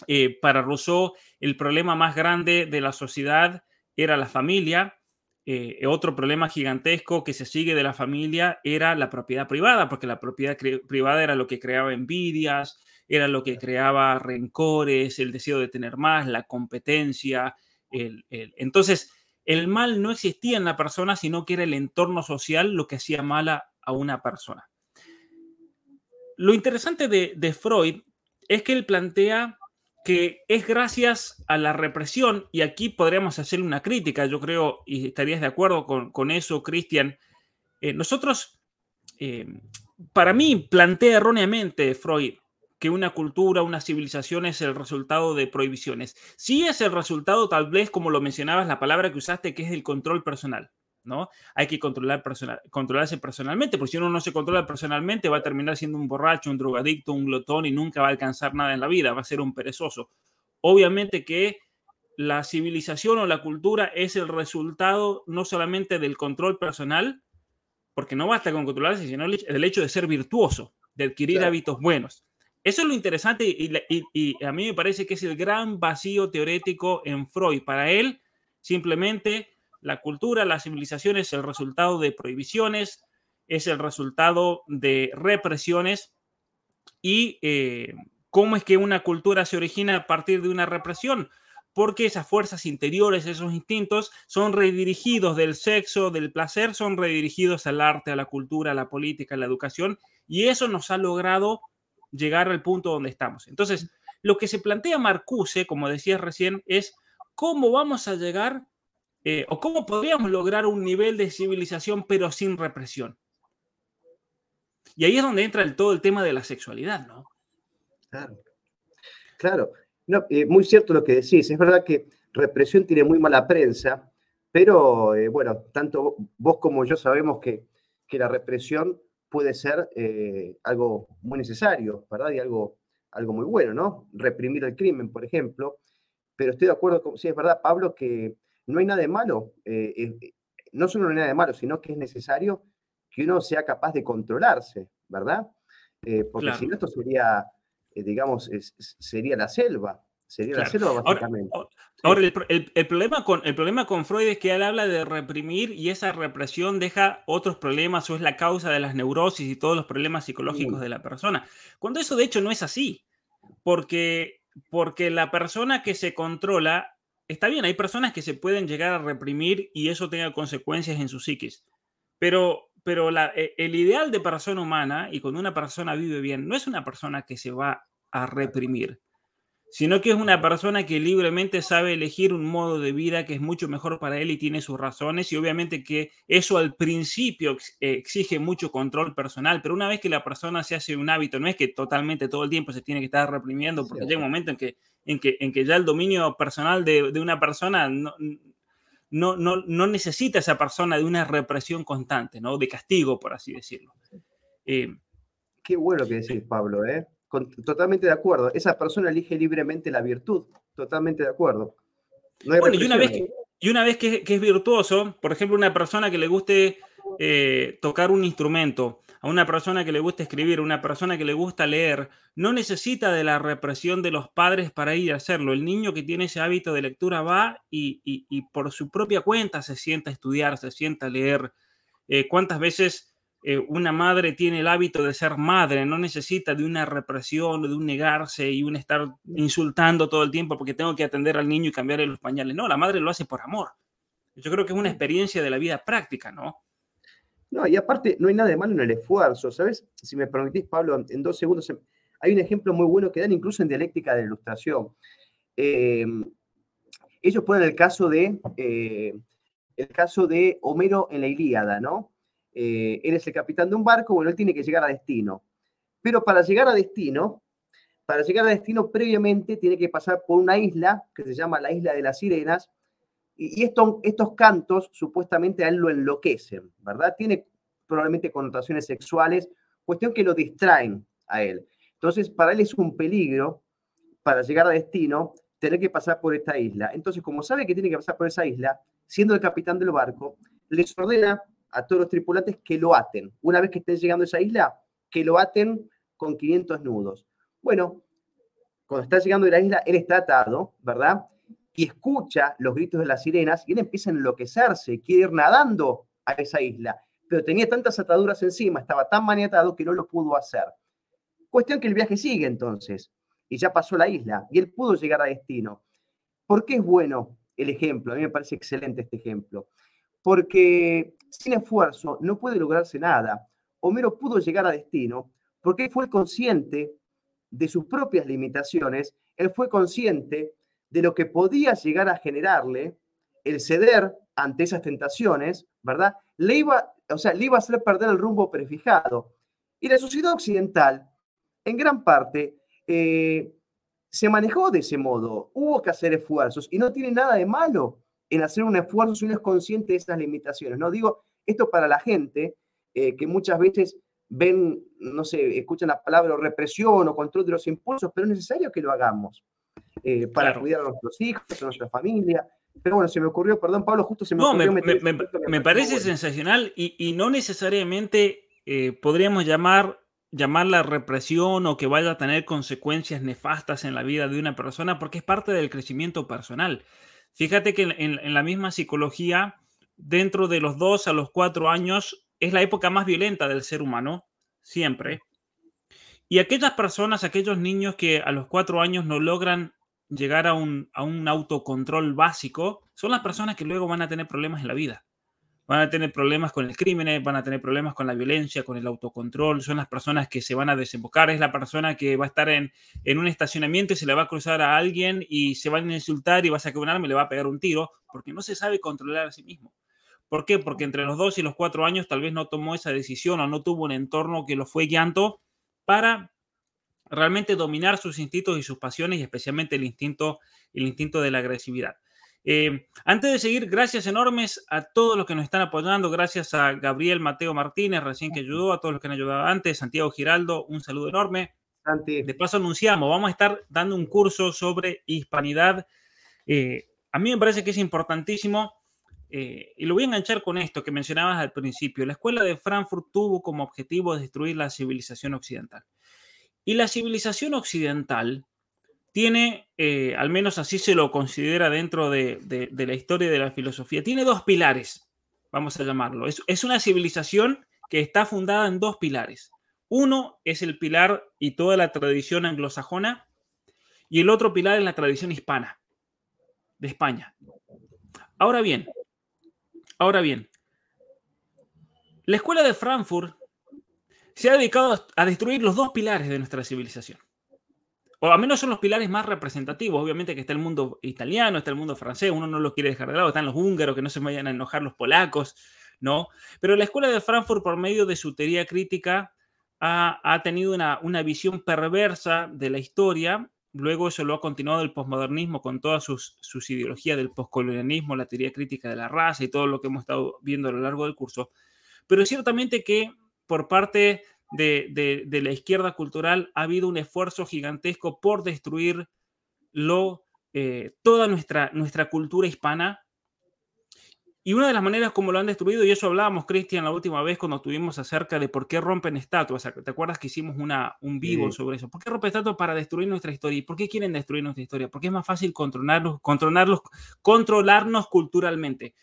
Speaker 1: Eh, para Rousseau el problema más grande de la sociedad era la familia. Eh, otro problema gigantesco que se sigue de la familia era la propiedad privada, porque la propiedad privada era lo que creaba envidias, era lo que creaba rencores, el deseo de tener más, la competencia. Entonces, el mal no existía en la persona, sino que era el entorno social lo que hacía mala a una persona. Lo interesante de, de Freud es que él plantea que es gracias a la represión, y aquí podríamos hacer una crítica, yo creo, y estarías de acuerdo con, eso, Cristian. Eh, nosotros, eh, para mí, plantea erróneamente Freud que una cultura, una civilización es el resultado de prohibiciones. Sí es el resultado, tal vez, como lo mencionabas, la palabra que usaste, que es el control personal. ¿No? Hay que controlar personal, controlarse personalmente, porque si uno no se controla personalmente va a terminar siendo un borracho, un drogadicto, un glotón y nunca va a alcanzar nada en la vida, va a ser un perezoso. Obviamente que la civilización o la cultura es el resultado no solamente del control personal, porque no basta con controlarse, sino el hecho de ser virtuoso, de adquirir hábitos buenos. Eso es lo interesante y, y, a mí me parece que es el gran vacío teórico en Freud. Para él, simplemente la cultura, la civilización es el resultado de prohibiciones, es el resultado de represiones y eh, cómo es que una cultura se origina a partir de una represión. Porque esas fuerzas interiores, esos instintos, son redirigidos del sexo, del placer, son redirigidos al arte, a la cultura, a la política, a la educación, y eso nos ha logrado llegar al punto donde estamos. Entonces, lo que se plantea Marcuse, como decías recién, es cómo vamos a llegar eh, o cómo podríamos lograr un nivel de civilización pero sin represión. Y ahí es donde entra el, todo el tema de la sexualidad, ¿no?
Speaker 2: Claro. Claro. No, eh, muy cierto lo que decís. Es verdad que represión tiene muy mala prensa, pero eh, bueno, tanto vos como yo sabemos que, que la represión puede ser algo muy necesario, ¿verdad? Y algo, algo muy bueno, ¿no? Reprimir el crimen, por ejemplo. Pero estoy de acuerdo con, sí, es verdad, Pablo, que no hay nada de malo. Eh, eh, no solo no hay nada de malo, sino que es necesario que uno sea capaz de controlarse, ¿verdad? Eh, porque si no, esto sería, digamos, sería la selva. Sería la selva, básicamente.
Speaker 1: Ahora, el, problema con, el problema con Freud es que él habla de reprimir y esa represión deja otros problemas o es la causa de las neurosis y todos los problemas psicológicos de la persona. Cuando eso de hecho no es así, porque, porque la persona que se controla está bien, hay personas que se pueden llegar a reprimir y eso tenga consecuencias en su psiquis, pero, pero e, el ideal de persona humana y cuando una persona vive bien, no es una persona que se va a reprimir, sino que es una persona que libremente sabe elegir un modo de vida que es mucho mejor para él y tiene sus razones y obviamente que eso al principio exige mucho control personal, pero una vez que la persona se hace un hábito, no es que totalmente todo el tiempo se tiene que estar reprimiendo, porque llega un momento en que, en que, en que ya el dominio personal de, de una persona no, no, no, no, necesita esa persona de una represión constante, ¿no? De castigo, por así decirlo.
Speaker 2: Eh, Qué bueno que decís, Pablo, ¿eh? Totalmente de acuerdo. Esa persona elige libremente la virtud. Totalmente de acuerdo.
Speaker 1: bueno, y una vez, que, y una vez que, es virtuoso, por ejemplo, una persona que le guste eh, tocar un instrumento, a una persona que le gusta escribir, a una persona que le gusta leer, no necesita de la represión de los padres para ir a hacerlo. El niño que tiene ese hábito de lectura va y, por su propia cuenta se sienta a estudiar, se sienta a leer. Eh, ¿Cuántas veces eh, una madre tiene el hábito de ser madre? No necesita de una represión, de un negarse y un estar insultando todo el tiempo porque tengo que atender al niño y cambiarle los pañales. No, la madre lo hace por amor. Yo creo que es una experiencia de la vida práctica, ¿no?
Speaker 2: No, y aparte, no hay nada de malo en el esfuerzo, ¿sabes? Si me permitís, Pablo, en dos segundos, hay un ejemplo muy bueno que dan incluso en dialéctica de la ilustración. Em, ellos ponen el caso de, eh, el caso de Homero en la Ilíada, ¿no? Eh, es el capitán de un barco, bueno, él tiene que llegar a destino. Pero para llegar a destino, para llegar a destino previamente tiene que pasar por una isla que se llama la Isla de las Sirenas, y, estos cantos supuestamente a él lo enloquecen, ¿verdad? Tiene probablemente connotaciones sexuales, cuestión que lo distraen a él. Entonces, para él es un peligro, para llegar a destino, tener que pasar por esta isla. Entonces, como sabe que tiene que pasar por esa isla, siendo el capitán del barco, les ordena a todos los tripulantes que lo aten. Una vez que estén llegando a esa isla, que lo aten con 500 nudos. Bueno, cuando está llegando a la isla, él está atado, ¿verdad? y escucha los gritos de las sirenas y él empieza a enloquecerse, quiere ir nadando a esa isla, pero tenía tantas ataduras encima, estaba tan maniatado que no lo pudo hacer. Cuestión que el viaje sigue entonces, y ya pasó la isla, y él pudo llegar a destino. ¿Por qué es bueno el ejemplo? A mí me parece excelente este ejemplo. Porque sin esfuerzo no puede lograrse nada. Homero pudo llegar a destino porque fue consciente de sus propias limitaciones, él fue consciente de lo que podía llegar a generarle el ceder ante esas tentaciones, ¿verdad? Le iba, o sea, le iba a hacer perder el rumbo prefijado. Y la sociedad occidental, en gran parte, eh, se manejó de ese modo. Hubo que hacer esfuerzos y no tiene nada de malo en hacer un esfuerzo si uno es consciente de esas limitaciones. No digo esto para la gente eh, que muchas veces ven, no sé, escuchan la palabra represión o control de los impulsos, pero es necesario que lo hagamos. Eh, para cuidar a nuestros hijos, a nuestra familia. Pero bueno, se me ocurrió, perdón Pablo, justo se me ocurrió.
Speaker 1: Me, parece sensacional y, no necesariamente eh, podríamos llamar llamarla represión o que vaya a tener consecuencias nefastas en la vida de una persona porque es parte del crecimiento personal. Fíjate que en, la misma psicología, dentro de los dos a los cuatro años, es la época más violenta del ser humano, siempre. Y aquellas personas, aquellos niños que a los cuatro años no logran llegar a un, autocontrol básico, son las personas que luego van a tener problemas en la vida. Van a tener problemas con el crimen, van a tener problemas con la violencia, con el autocontrol, son las personas que se van a desembocar, es la persona que va a estar en, un estacionamiento y se le va a cruzar a alguien y se van a insultar y va a sacar un arma y le va a pegar un tiro, porque no se sabe controlar a sí mismo. ¿Por qué? Porque entre los dos y los cuatro años tal vez no tomó esa decisión o no tuvo un entorno que lo fue guiando para realmente dominar sus instintos y sus pasiones y especialmente el instinto, el instinto de la agresividad. Eh, antes de seguir, gracias enormes a todos los que nos están apoyando, gracias a Gabriel Mateo Martínez, recién que ayudó, a todos los que han ayudado antes, Santiago Giraldo, un saludo enorme. De paso anunciamos, vamos a estar dando un curso sobre hispanidad. Eh, a mí me parece que es importantísimo eh, y lo voy a enganchar con esto que mencionabas al principio. La escuela de Frankfurt tuvo como objetivo destruir la civilización occidental. Y la civilización occidental tiene, eh, al menos así se lo considera dentro de, la historia de la filosofía, tiene dos pilares, vamos a llamarlo. Es, una civilización que está fundada en dos pilares. Uno es el pilar y toda la tradición anglosajona, y el otro pilar es la tradición hispana de España. Ahora bien, ahora bien, la escuela de Frankfurt se ha dedicado a destruir los dos pilares de nuestra civilización. O al menos son los pilares más representativos. Obviamente que está el mundo italiano, está el mundo francés, uno no los quiere dejar de lado, están los húngaros, que no se vayan a enojar los polacos, ¿no? Pero la escuela de Frankfurt, por medio de su teoría crítica, ha, tenido una, visión perversa de la historia. Luego eso lo ha continuado el posmodernismo con todas sus, sus ideologías del poscolonialismo, la teoría crítica de la raza y todo lo que hemos estado viendo a lo largo del curso. Pero ciertamente que por parte de, la izquierda cultural ha habido un esfuerzo gigantesco por destruir lo, eh, toda nuestra, nuestra cultura hispana. Y una de las maneras como lo han destruido, y eso hablábamos, Cristian, la última vez cuando estuvimos acerca de por qué rompen estatuas. ¿Te acuerdas que hicimos una, un vivo sobre eso? ¿Por qué rompen estatuas para destruir nuestra historia? ¿Y por qué quieren destruir nuestra historia? Porque es más fácil controlarlos, controlarlos, controlarnos culturalmente.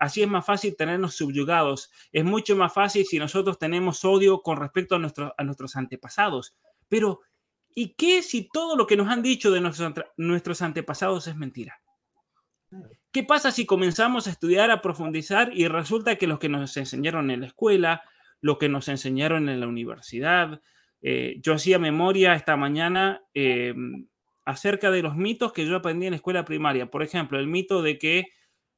Speaker 1: Así es más fácil tenernos subyugados. Es mucho más fácil si nosotros tenemos odio con respecto a, nuestros antepasados. Pero, ¿y qué si todo lo que nos han dicho de nuestros, nuestros antepasados es mentira? ¿Qué pasa si comenzamos a estudiar, a profundizar y resulta que los que nos enseñaron en la escuela, lo que nos enseñaron en la universidad, eh, yo hacía memoria esta mañana eh, acerca de los mitos que yo aprendí en la escuela primaria. Por ejemplo, el mito de que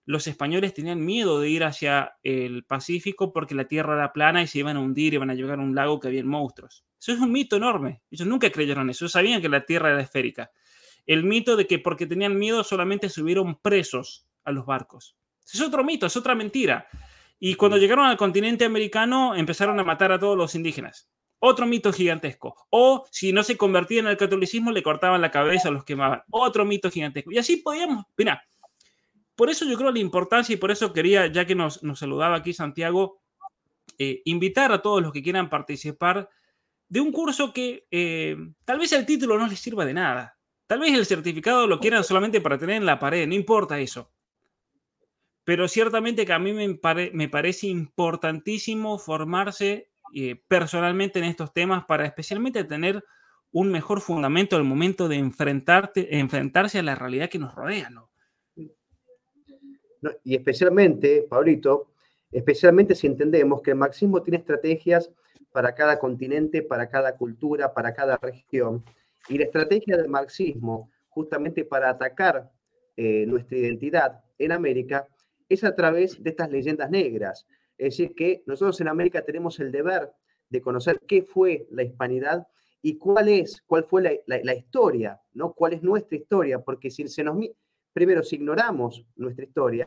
Speaker 1: los españoles tenían miedo de ir hacia el Pacífico porque la tierra era plana y se iban a hundir, iban a llegar a un lago que había monstruos. Eso es un mito enorme. Ellos nunca creyeron eso, sabían que la tierra era esférica el mito de que porque tenían miedo solamente subieron presos a los barcos. Es otro mito, es otra mentira. Y cuando llegaron al continente americano empezaron a matar a todos los indígenas. Otro mito gigantesco. O si no se convertían al catolicismo, le cortaban la cabeza, los quemaban. Otro mito gigantesco. Y así podíamos, mira, por eso yo creo la importancia y por eso quería, ya que nos, saludaba aquí Santiago, eh, invitar a todos los que quieran participar de un curso que eh, tal vez el título no les sirva de nada, Tal vez el certificado lo quieran solamente para tener en la pared, no importa eso. Pero ciertamente que a mí me, parece importantísimo formarse eh, personalmente en estos temas para especialmente tener un mejor fundamento al momento de enfrentarse a la realidad que nos rodea. ¿no?
Speaker 2: Y especialmente, Pablito, especialmente si entendemos que el marxismo tiene estrategias para cada continente, para cada cultura, para cada región y la estrategia del marxismo, justamente para atacar eh, nuestra identidad en América, es a través de estas leyendas negras. Es decir, que nosotros en América tenemos el deber de conocer qué fue la hispanidad y cuál es, cuál fue la, historia, ¿no? Cuál es nuestra historia, porque si se nos primero si ignoramos nuestra historia,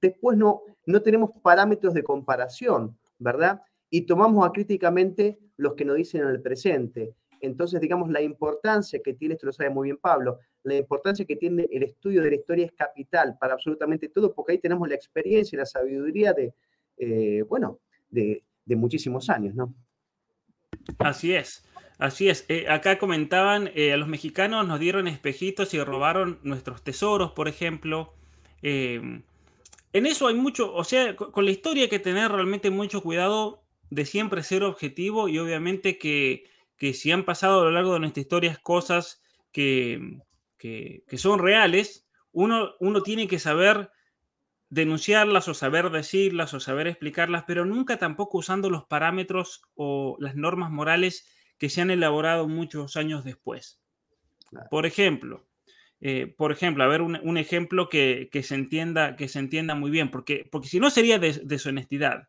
Speaker 2: después no, no tenemos parámetros de comparación, ¿verdad? Y tomamos acríticamente los que nos dicen en el presente. Entonces, digamos, la importancia que tiene, esto lo sabe muy bien Pablo, la importancia que tiene el estudio de la historia es capital para absolutamente todo, porque ahí tenemos la experiencia y la sabiduría de, eh, bueno, de, muchísimos años, ¿no?
Speaker 1: Así es. Así es, eh, acá comentaban, eh, a los mexicanos nos dieron espejitos y robaron nuestros tesoros, por ejemplo. en eso hay mucho, o sea, con la historia hay que tener realmente mucho cuidado de siempre ser objetivo y obviamente que que si han pasado a lo largo de nuestra historia cosas que, que, son reales, uno, uno tiene que saber denunciarlas o saber decirlas o saber explicarlas, pero nunca tampoco usando los parámetros o las normas morales que se han elaborado muchos años después. Por ejemplo, eh, por ejemplo, a ver un, ejemplo que, que, se entienda, que se entienda muy bien, porque, porque si no sería deshonestidad.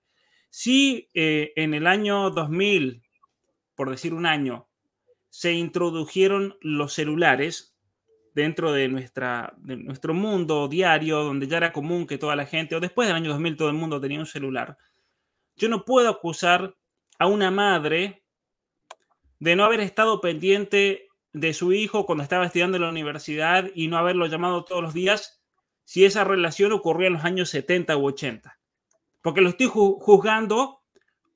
Speaker 1: Si eh, en el año 2000 por decir un año, se introdujeron los celulares dentro de, nuestra, de nuestro mundo diario, donde ya era común que toda la gente, o después del año 2000 todo el mundo tenía un celular, yo no puedo acusar a una madre de no haber estado pendiente de su hijo cuando estaba estudiando en la universidad y no haberlo llamado todos los días si esa relación ocurría en los años 70 u 80. Porque lo estoy juzgando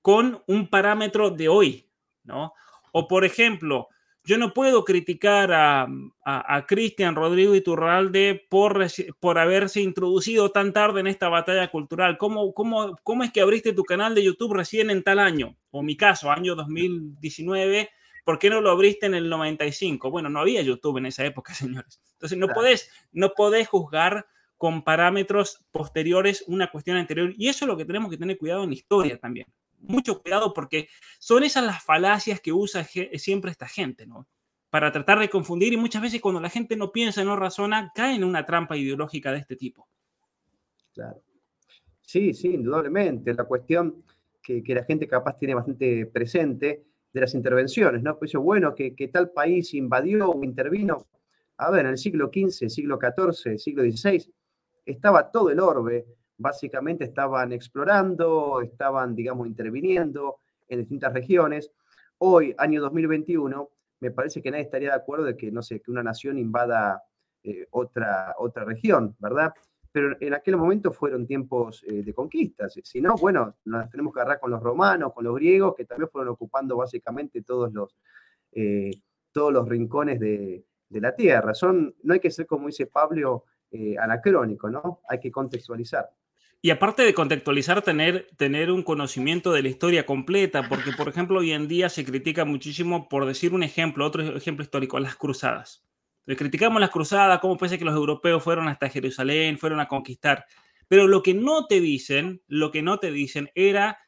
Speaker 1: con un parámetro de hoy, o por ejemplo, yo no puedo criticar a, a, Cristian Rodrigo Iturralde por, por haberse introducido tan tarde en esta batalla cultural. ¿Cómo, cómo, ¿Cómo es que abriste tu canal de YouTube recién en tal año? O mi caso, año 2019, ¿por qué no lo abriste en el 95? Bueno, no había YouTube en esa época, señores. Entonces, no, podés, no podés juzgar con parámetros posteriores una cuestión anterior. Y eso es lo que tenemos que tener cuidado en la historia también mucho cuidado porque son esas las falacias que usa siempre esta gente, ¿no? Para tratar de confundir y muchas veces cuando la gente no piensa, no razona, cae en una trampa ideológica de este tipo.
Speaker 2: Claro. Sí, sí, indudablemente. La cuestión que, la gente capaz tiene bastante presente de las intervenciones, ¿no? Pues bueno, que, que tal país invadió o intervino. A ver, en el siglo XV, siglo XIV, siglo XVI, estaba todo el orbe básicamente estaban explorando, estaban, digamos, interviniendo en distintas regiones. Hoy, año 2021, me parece que nadie estaría de acuerdo de que, no sé, que una nación invada eh, otra, otra región, ¿verdad? pero en aquel momento fueron tiempos eh, de conquistas. Si no, bueno, nos tenemos que agarrar con los romanos, con los griegos, que también fueron ocupando básicamente todos los, eh, todos los rincones de, la tierra. Son, no hay que ser, como dice Pablo, anacrónico, ¿no? Hay que contextualizar.
Speaker 1: Y aparte de contextualizar, tener, tener un conocimiento de la historia completa, porque por ejemplo hoy en día se critica muchísimo, por decir un ejemplo, otro ejemplo histórico, las cruzadas. Le criticamos las cruzadas, cómo ser que los europeos fueron hasta Jerusalén, fueron a conquistar. Pero lo que no te dicen, lo que no te dicen era,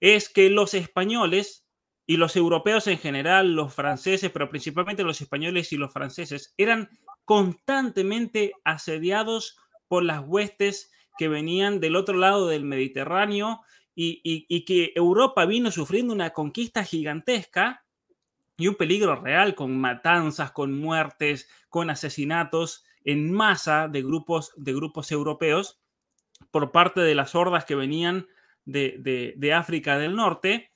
Speaker 1: es que los españoles y los europeos en general, los franceses, pero principalmente los españoles y los franceses, eran constantemente asediados por las huestes que venían del otro lado del Mediterráneo y, y, que Europa vino sufriendo una conquista gigantesca y un peligro real con matanzas, con muertes, con asesinatos en masa de grupos, de grupos europeos por parte de las hordas que venían de, de África del Norte.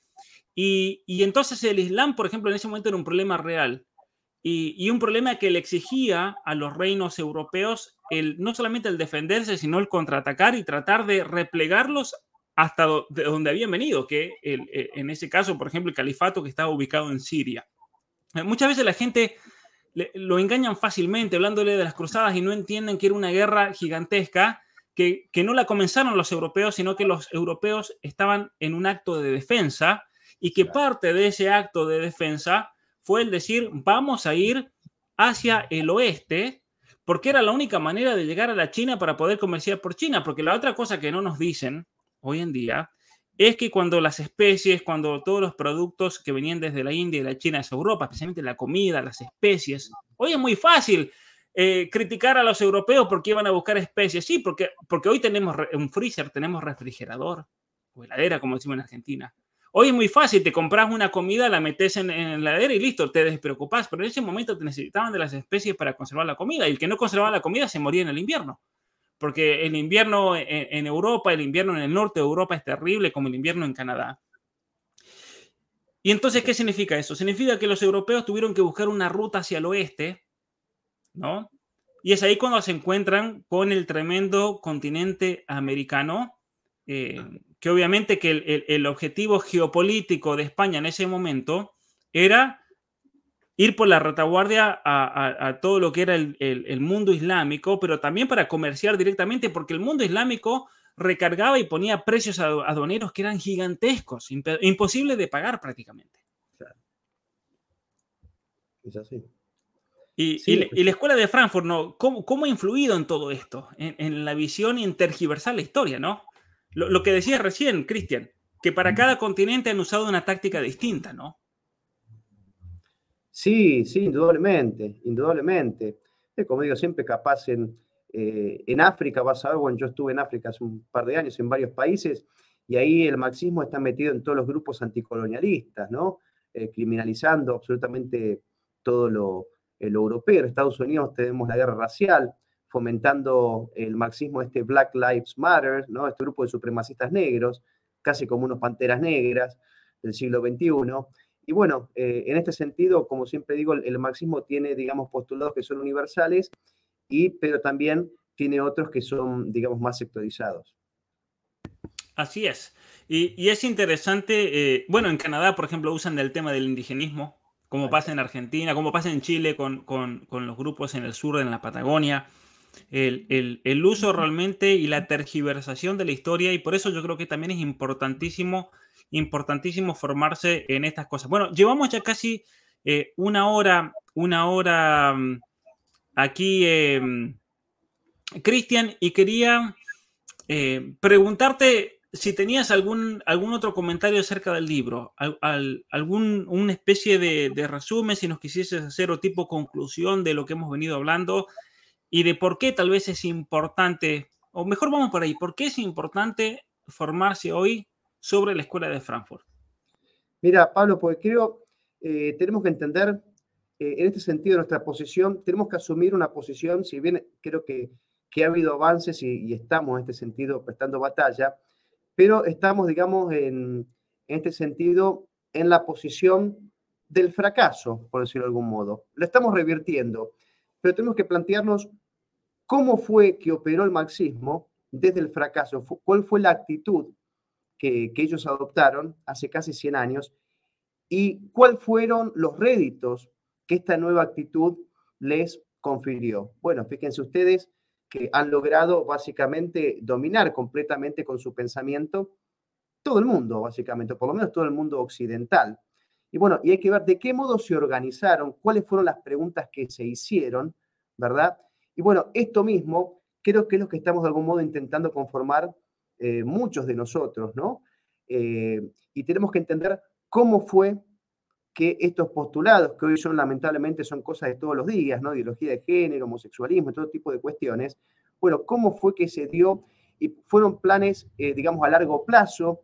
Speaker 1: Y, entonces el Islam, por ejemplo, en ese momento era un problema real y, un problema que le exigía a los reinos europeos el, no solamente el defenderse, sino el contraatacar y tratar de replegarlos hasta de donde habían venido, que e, en ese caso, por ejemplo, el califato que estaba ubicado en Siria. Eh, muchas veces la gente lo engañan fácilmente hablándole de las cruzadas y no entienden que era una guerra gigantesca que, que no la comenzaron los europeos, sino que los europeos estaban en un acto de defensa y que parte de ese acto de defensa fue el decir, vamos a ir hacia el oeste, porque era la única manera de llegar a la China para poder comerciar por China, porque la otra cosa que no nos dicen hoy en día es que cuando las especies, cuando todos los productos que venían desde la India y la China hacia Europa, especialmente la comida, las especies, hoy es muy fácil eh, criticar a los europeos porque iban a buscar especies. Sí, porque, porque hoy tenemos un freezer, tenemos refrigerador o heladera, como decimos en Argentina. Hoy es muy fácil, te compras una comida, la metes en, la heladera y listo, te despreocupas, pero en ese momento te necesitaban de las especies para conservar la comida y el que no conservaba la comida se moría en el invierno. Porque el invierno en, Europa, el invierno en el norte de Europa es terrible como el invierno en Canadá. Y entonces, ¿qué significa eso? Significa que los europeos tuvieron que buscar una ruta hacia el oeste, ¿no? Y es ahí cuando se encuentran con el tremendo continente americano, eh, que obviamente que el, objetivo geopolítico de España en ese momento era ir por la retaguardia a, todo lo que era el, mundo islámico, pero también para comerciar directamente, porque el mundo islámico recargaba y ponía precios aduaneros que eran gigantescos, imposibles de pagar prácticamente. Es así. Y, pues. la escuela de Frankfurt, ¿no? ¿Cómo, ha influido en todo esto? En, en, la visión y en tergiversar la historia, ¿no? Lo, que decías recién, Cristian, que para cada continente han usado una táctica distinta, ¿no?
Speaker 2: Sí, sí, indudablemente, indudablemente. Como digo, siempre capaz en, eh, en África, vas a ver, bueno, yo estuve en África hace un par de años en varios países y ahí el marxismo está metido en todos los grupos anticolonialistas, ¿no? Eh, criminalizando absolutamente todo lo, lo, europeo. En Estados Unidos tenemos la guerra racial, fomentando el marxismo, este Black Lives Matter, ¿no? este grupo de supremacistas negros, casi como unos panteras negras del siglo XXI. Y bueno, eh, en este sentido, como siempre digo, el, marxismo tiene, digamos, postulados que son universales, y, pero también tiene otros que son, digamos, más sectorizados.
Speaker 1: Así es. Y, es interesante, eh, bueno, en Canadá, por ejemplo, usan el tema del indigenismo, como pasa en Argentina, como pasa en Chile con, con, con los grupos en el sur, en la Patagonia el, uso realmente y la tergiversación de la historia y por eso yo creo que también es importantísimo, importantísimo formarse en estas cosas. Bueno, llevamos ya casi eh, una hora, una hora mm, aquí, em, Cristian, y quería eh, preguntarte si tenías algún, algún otro comentario acerca del libro, algún, una especie de, de resumen, si nos quisieses hacer o tipo conclusión de lo que hemos venido hablando y de por qué tal vez es importante, o mejor vamos por ahí, por qué es importante formarse hoy sobre la escuela de Frankfurt.
Speaker 2: Mira, Pablo, porque creo, eh, tenemos que entender, eh, en este sentido, nuestra posición, tenemos que asumir una posición, si bien creo que, que ha habido avances y, estamos en este sentido prestando batalla, pero estamos, digamos, en, en este sentido, en la posición del fracaso, por decirlo de algún modo. Lo estamos revirtiendo pero tenemos que plantearnos cómo fue que operó el marxismo desde el fracaso, cuál fue la actitud que, que ellos adoptaron hace casi 100 años y cuáles fueron los réditos que esta nueva actitud les confirió. Bueno, fíjense ustedes que han logrado básicamente dominar completamente con su pensamiento todo el mundo, básicamente, por lo menos todo el mundo occidental. Y bueno, y hay que ver de qué modo se organizaron, cuáles fueron las preguntas que se hicieron, ¿verdad? Y bueno, esto mismo creo que es lo que estamos de algún modo intentando conformar eh, muchos de nosotros, ¿no? Eh, y tenemos que entender cómo fue que estos postulados, que hoy son lamentablemente son cosas de todos los días, ¿no? Ideología de género, homosexualismo, todo tipo de cuestiones, bueno, ¿cómo fue que se dio? Y fueron planes, eh, digamos, a largo plazo,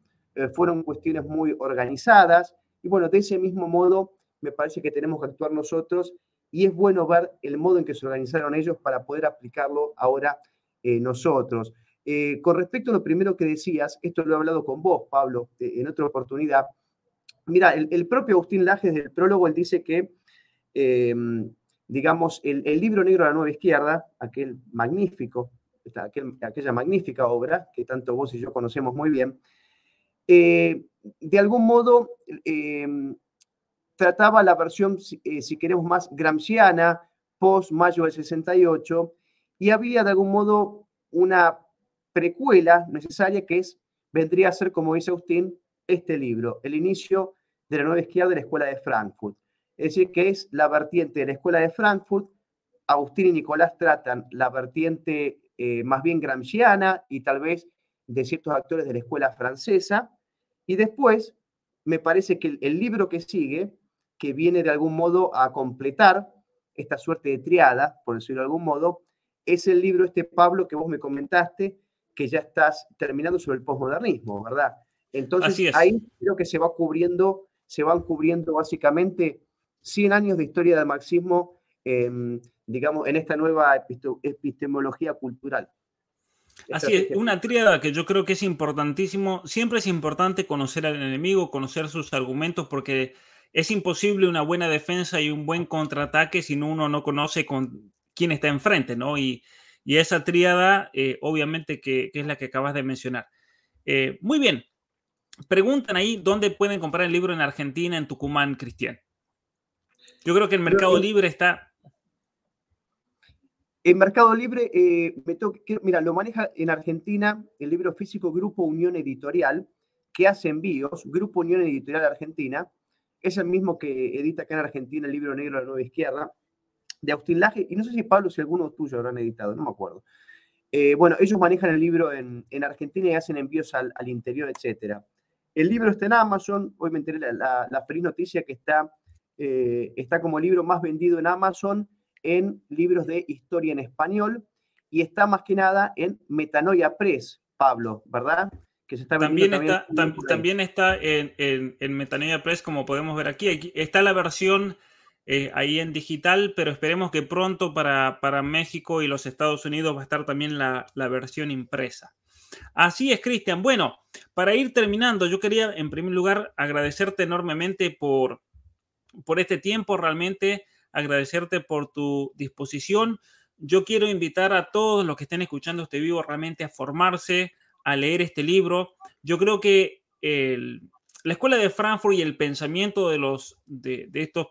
Speaker 2: fueron cuestiones muy organizadas, y bueno, de ese mismo modo me parece que tenemos que actuar nosotros, y es bueno ver el modo en que se organizaron ellos para poder aplicarlo ahora eh, nosotros. con respecto a lo primero que decías, esto lo he hablado con vos, Pablo, en otra oportunidad, Mira, el, propio Agustín Lajes del prólogo, él dice que, digamos, el, libro negro de la nueva izquierda, aquel magnífico, aquella magnífica obra que tanto vos y yo conocemos muy bien, eh, de algún modo trataba la versión, eh, si queremos más, gramsciana, post-mayo del 68, y había de algún modo una precuela necesaria que es, vendría a ser, como dice Agustín, este libro, El inicio de la nueva izquierda de la Escuela de Frankfurt. Es decir, que es la vertiente de la Escuela de Frankfurt. Agustín y Nicolás tratan la vertiente eh, más bien gramsciana y tal vez de ciertos actores de la escuela francesa. Y después, me parece que el, libro que sigue, que viene de algún modo a completar esta suerte de triada, por decirlo de algún modo, es el libro este, Pablo, que vos me comentaste, que ya estás terminando sobre el posmodernismo, ¿verdad? Entonces ahí creo que se va cubriendo, se van cubriendo básicamente 100 años de historia del marxismo, em, digamos, en esta nueva epistemología cultural.
Speaker 1: Así es, una tríada que yo creo que es importantísimo. Siempre es importante conocer al enemigo, conocer sus argumentos, porque es imposible una buena defensa y un buen contraataque si uno no conoce con quién está enfrente, ¿no? Y, esa tríada, eh, obviamente, que, es la que acabas de mencionar. Eh, muy bien, preguntan ahí dónde pueden comprar el libro en Argentina, en Tucumán, Cristian. Yo creo que el Mercado Libre está.
Speaker 2: En Mercado Libre, eh, mira, lo maneja en Argentina el libro físico Grupo Unión Editorial, que hace envíos, Grupo Unión Editorial Argentina, es el mismo que edita acá en Argentina el libro negro de la nueva izquierda, de Agustín Laje, y no sé si Pablo, si alguno tuyo habrán editado, no me acuerdo. Eh, bueno, ellos manejan el libro en, Argentina y hacen envíos al, al interior, etcétera. El libro está en Amazon, hoy me enteré la, la, feliz noticia que está, eh, está como libro más vendido en Amazon en libros de historia en español y está más que nada en Metanoia Press, Pablo, ¿verdad?
Speaker 1: Que se está también, está, también, está en, en, Metanoia Press, como podemos ver aquí. está la versión eh, ahí en digital, pero esperemos que pronto para, para, México y los Estados Unidos va a estar también la, la versión impresa. Así es, Cristian. Bueno, para ir terminando, yo quería en primer lugar agradecerte enormemente por, por este tiempo, realmente agradecerte por tu disposición. Yo quiero invitar a todos los que estén escuchando este vivo realmente a formarse, a leer este libro. Yo creo que la escuela de Frankfurt y el pensamiento de, los, de estos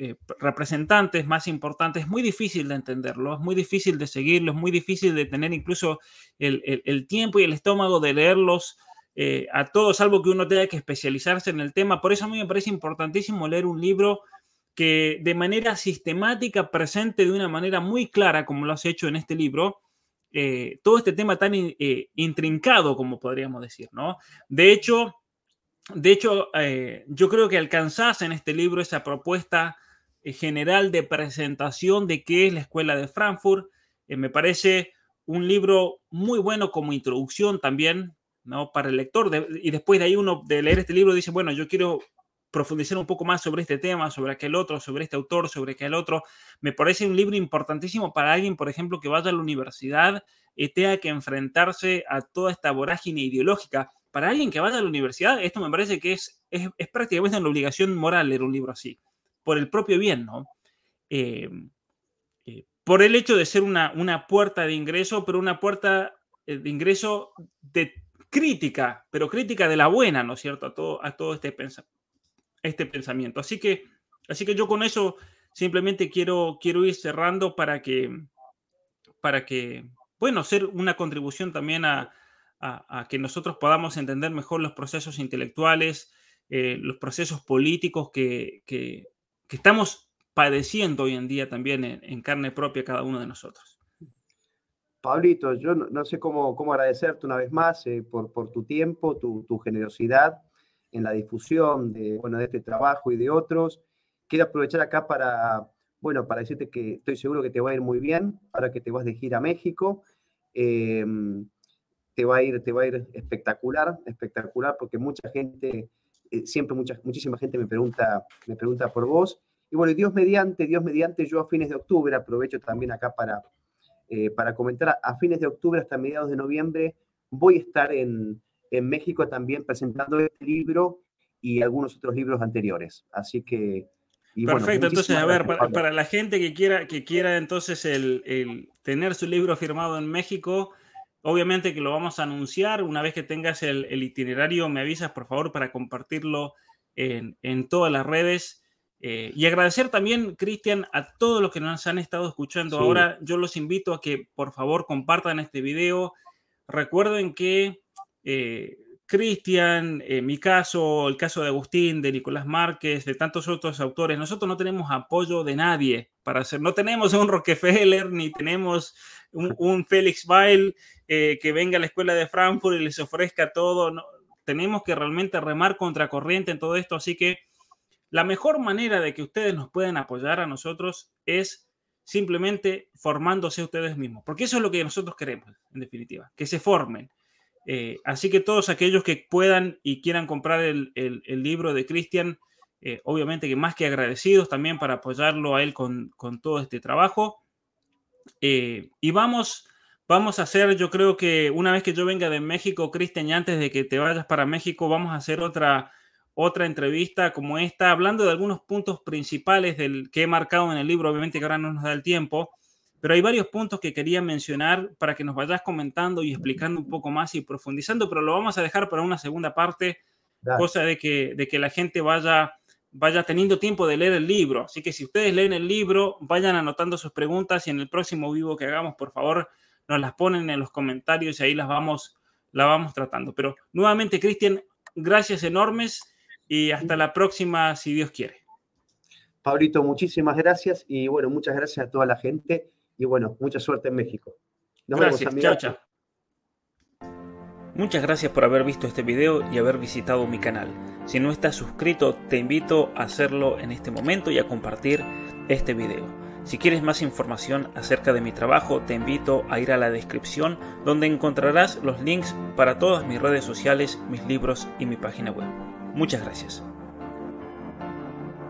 Speaker 1: eh, representantes más importantes, es muy difícil de entenderlo, es muy difícil de seguirlo, es muy difícil de tener incluso el, tiempo y el estómago de leerlos eh, a todos, salvo que uno tenga que especializarse en el tema. Por eso a mí me parece importantísimo leer un libro que de manera sistemática presente de una manera muy clara, como lo has hecho en este libro, eh, todo este tema tan intrincado, como podríamos decir, ¿no? De hecho, de hecho, eh, yo creo que alcanzás en este libro esa propuesta eh, general de presentación de qué es la Escuela de Frankfurt. Eh, me parece un libro muy bueno como introducción también, ¿no? Para el lector. y después de ahí uno de leer este libro dice, bueno, yo quiero profundizar un poco más sobre este tema, sobre aquel otro, sobre este autor, sobre aquel otro. Me parece un libro importantísimo para alguien, por ejemplo, que vaya a la universidad y tenga que enfrentarse a toda esta vorágine ideológica para alguien que vaya a la universidad, esto me parece que es, es, prácticamente una obligación moral leer un libro así, por el propio bien, ¿no? Eh, eh, por el hecho de ser una, una puerta de ingreso, pero una puerta eh, de ingreso de crítica, pero crítica de la buena, ¿no es cierto? A todo, a todo este, este pensamiento. Así que, así que yo con eso simplemente quiero, quiero ir cerrando para que, para que, bueno, ser una contribución también a, que nosotros podamos entender mejor los procesos intelectuales, eh, los procesos políticos que, que, estamos padeciendo hoy en día también en, carne propia cada uno de nosotros.
Speaker 2: Pablito, yo no, sé cómo, cómo, agradecerte una vez más eh, por, por, tu tiempo, tu, tu, generosidad en la difusión de, bueno, de este trabajo y de otros. Quiero aprovechar acá para, bueno, para decirte que estoy seguro que te va a ir muy bien ahora que te vas de gira a México. Em, te va a ir, te va a ir espectacular, espectacular, porque mucha gente, eh, siempre mucha, muchísima gente me pregunta, me pregunta por vos. Y bueno, Dios mediante, Dios mediante, yo a fines de octubre, aprovecho también acá para, eh, para comentar, a fines de octubre hasta mediados de noviembre voy a estar en, en México también presentando este libro y algunos otros libros anteriores. Así que
Speaker 1: Perfecto, entonces, a ver, para, la gente que quiera, que quiera entonces el, tener su libro firmado en México, obviamente que lo vamos a anunciar. Una vez que tengas el, itinerario, me avisas, por favor, para compartirlo en, todas las redes. Eh, y agradecer también, Cristian, a todos los que nos han estado escuchando ahora. Yo los invito a que, por favor, compartan este video. Recuerden que... Eh, Cristian, en mi caso, el caso de Agustín, de Nicolás Márquez, de tantos otros autores, nosotros no tenemos apoyo de nadie para hacer, no tenemos un Rockefeller, ni tenemos un, Félix Weil eh, que venga a la escuela de Frankfurt y les ofrezca todo. Tenemos que realmente remar contra corriente en todo esto, así que la mejor manera de que ustedes nos puedan apoyar a nosotros es simplemente formándose ustedes mismos, porque eso es lo que nosotros queremos, en definitiva, que se formen eh, así que todos aquellos que puedan y quieran comprar el, libro de Cristian, eh, obviamente que más que agradecidos también para apoyarlo a él con, todo este trabajo. Eh, y vamos, vamos a hacer, yo creo que una vez que yo venga de México, Cristian, y antes de que te vayas para México, vamos a hacer otra, otra entrevista como esta, hablando de algunos puntos principales del que he marcado en el libro, obviamente que ahora no nos da el tiempo, pero hay varios puntos que quería mencionar para que nos vayas comentando y explicando un poco más y profundizando, pero lo vamos a dejar para una segunda parte, cosa de que, de que la gente vaya, vaya teniendo tiempo de leer el libro. Así que si ustedes leen el libro, vayan anotando sus preguntas y en el próximo vivo que hagamos, por favor, nos las ponen en los comentarios y ahí las vamos, la vamos tratando. Pero nuevamente, Cristian, gracias enormes y hasta la próxima, si Dios quiere.
Speaker 2: Pablito, muchísimas gracias y bueno, muchas gracias a toda la gente y bueno, mucha suerte en México.
Speaker 1: Nos gracias, vemos, chao, chao. Muchas gracias por haber visto este video y haber visitado mi canal. Si no estás suscrito, te invito a hacerlo en este momento y a compartir este video. Si quieres más información acerca de mi trabajo, te invito a ir a la descripción donde encontrarás los links para todas mis redes sociales, mis libros y mi página web. Muchas gracias.